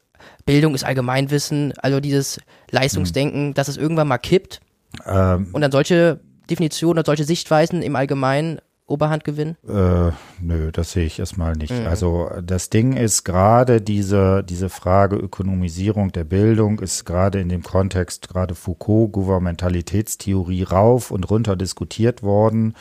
Bildung ist Allgemeinwissen, also dieses Leistungsdenken, mhm. dass es irgendwann mal kippt ähm, und dann solche Definitionen oder solche Sichtweisen im Allgemeinen Oberhand gewinnen? Äh, nö, das sehe ich erstmal nicht. Mhm. Also das Ding ist gerade diese, diese Frage Ökonomisierung der Bildung ist gerade in dem Kontext gerade Foucault Gouvernementalitätstheorie rauf und runter diskutiert worden,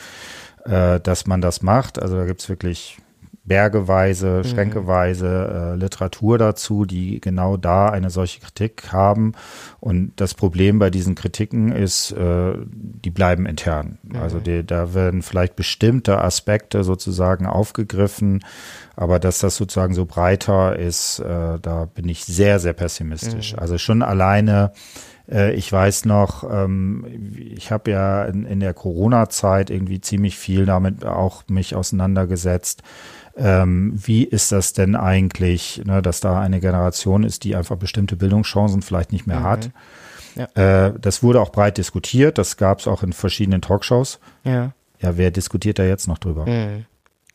äh, dass man das macht. Also da gibt es wirklich bergeweise, mhm. schränkeweise äh, Literatur dazu, die genau da eine solche Kritik haben. Und das Problem bei diesen Kritiken ist, äh, die bleiben intern. Mhm. Also die, da werden vielleicht bestimmte Aspekte sozusagen aufgegriffen, aber dass das sozusagen so breiter ist, äh, da bin ich sehr, sehr pessimistisch. Mhm. Also schon alleine äh, ich weiß noch, ähm, ich habe ja in, in der Corona-Zeit irgendwie ziemlich viel damit auch mich auseinandergesetzt ähm, wie ist das denn eigentlich, ne, dass da eine Generation ist, die einfach bestimmte Bildungschancen vielleicht nicht mehr mhm. hat. Ja. Äh, das wurde auch breit diskutiert, das gab es auch in verschiedenen Talkshows. Ja. Ja, wer diskutiert da jetzt noch drüber? Mhm.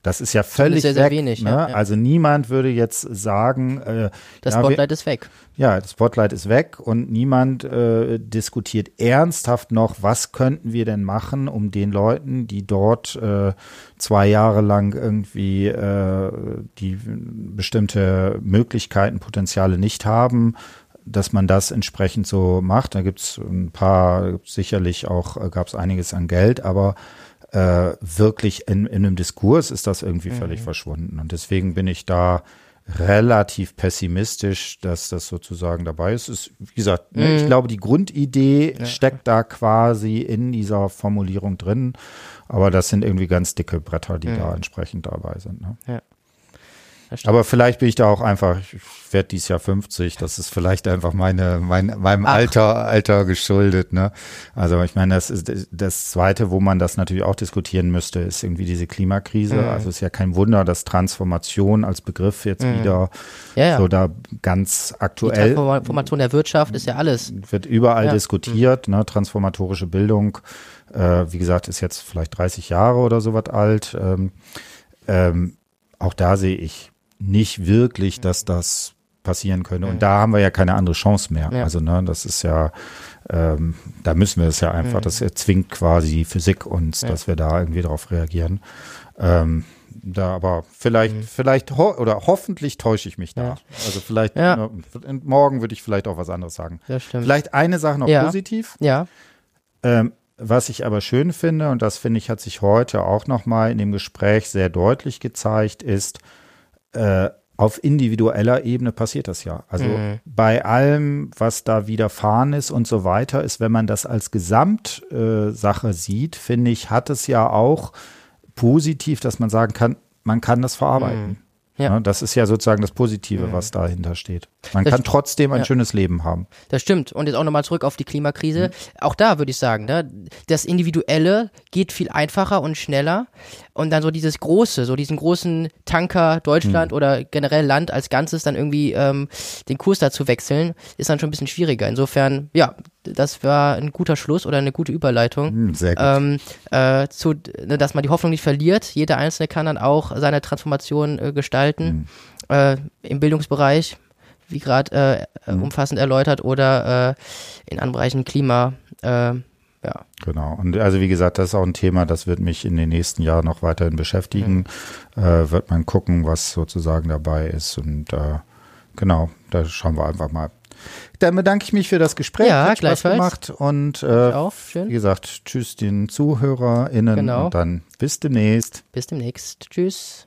Das ist ja völlig sehr, sehr weg, wenig. Ne? Ja, ja. Also niemand würde jetzt sagen, äh, das ja, Spotlight wir, ist weg. Ja, das Spotlight ist weg und niemand äh, diskutiert ernsthaft noch, was könnten wir denn machen, um den Leuten, die dort äh, zwei Jahre lang irgendwie äh, die bestimmte Möglichkeiten, Potenziale nicht haben, dass man das entsprechend so macht. Da gibt es ein paar, sicherlich auch äh, gab es einiges an Geld, aber äh, wirklich in, in einem Diskurs ist das irgendwie mhm. völlig verschwunden. Und deswegen bin ich da relativ pessimistisch, dass das sozusagen dabei ist. ist wie gesagt, ne, mhm. ich glaube, die Grundidee ja. steckt da quasi in dieser Formulierung drin, aber das sind irgendwie ganz dicke Bretter, die mhm. da entsprechend dabei sind. Ne? Ja. Aber vielleicht bin ich da auch einfach, ich werde dieses Jahr 50, das ist vielleicht einfach meine, mein, meinem Ach. Alter, Alter geschuldet, ne? Also ich meine, das ist das zweite, wo man das natürlich auch diskutieren müsste, ist irgendwie diese Klimakrise. Mhm. Also es ist ja kein Wunder, dass Transformation als Begriff jetzt mhm. wieder ja, ja. so da ganz aktuell. Die Transformation der Wirtschaft ist ja alles. Wird überall ja. diskutiert, ne? Transformatorische Bildung, äh, wie gesagt, ist jetzt vielleicht 30 Jahre oder so was alt. Ähm, ähm, auch da sehe ich nicht wirklich, dass das passieren könnte. Und da haben wir ja keine andere Chance mehr. Ja. Also, ne, das ist ja, ähm, da müssen wir es ja einfach, das erzwingt quasi die Physik uns, ja. dass wir da irgendwie darauf reagieren. Ähm, da aber vielleicht, mhm. vielleicht ho oder hoffentlich täusche ich mich da. Ja. Also vielleicht ja. ne, morgen würde ich vielleicht auch was anderes sagen. Vielleicht eine Sache noch positiv. Ja. Ähm, was ich aber schön finde, und das finde ich, hat sich heute auch nochmal in dem Gespräch sehr deutlich gezeigt, ist, äh, auf individueller Ebene passiert das ja. Also mhm. bei allem, was da widerfahren ist und so weiter, ist, wenn man das als Gesamtsache sieht, finde ich, hat es ja auch positiv, dass man sagen kann, man kann das verarbeiten. Mhm. Ja. Ne, das ist ja sozusagen das Positive, mhm. was dahinter steht. Man das kann trotzdem ein ja. schönes Leben haben. Das stimmt. Und jetzt auch nochmal zurück auf die Klimakrise. Mhm. Auch da würde ich sagen, ne, das Individuelle geht viel einfacher und schneller. Und dann so dieses Große, so diesen großen Tanker Deutschland mhm. oder generell Land als Ganzes dann irgendwie ähm, den Kurs dazu wechseln, ist dann schon ein bisschen schwieriger. Insofern, ja, das war ein guter Schluss oder eine gute Überleitung. Mhm, sehr gut. Ähm, äh, zu, ne, dass man die Hoffnung nicht verliert. Jeder Einzelne kann dann auch seine Transformation äh, gestalten. Mhm. Äh, Im Bildungsbereich, wie gerade äh, mhm. umfassend erläutert, oder äh, in anderen Bereichen Klima. Äh, ja. Genau. Und also wie gesagt, das ist auch ein Thema, das wird mich in den nächsten Jahren noch weiterhin beschäftigen. Mhm. Äh, wird man gucken, was sozusagen dabei ist. Und äh, genau, da schauen wir einfach mal. Dann bedanke ich mich für das Gespräch. Ja, Hat Spaß gemacht. Und äh, auch. Schön. wie gesagt, tschüss den ZuhörerInnen genau. und dann bis demnächst. Bis demnächst. Tschüss.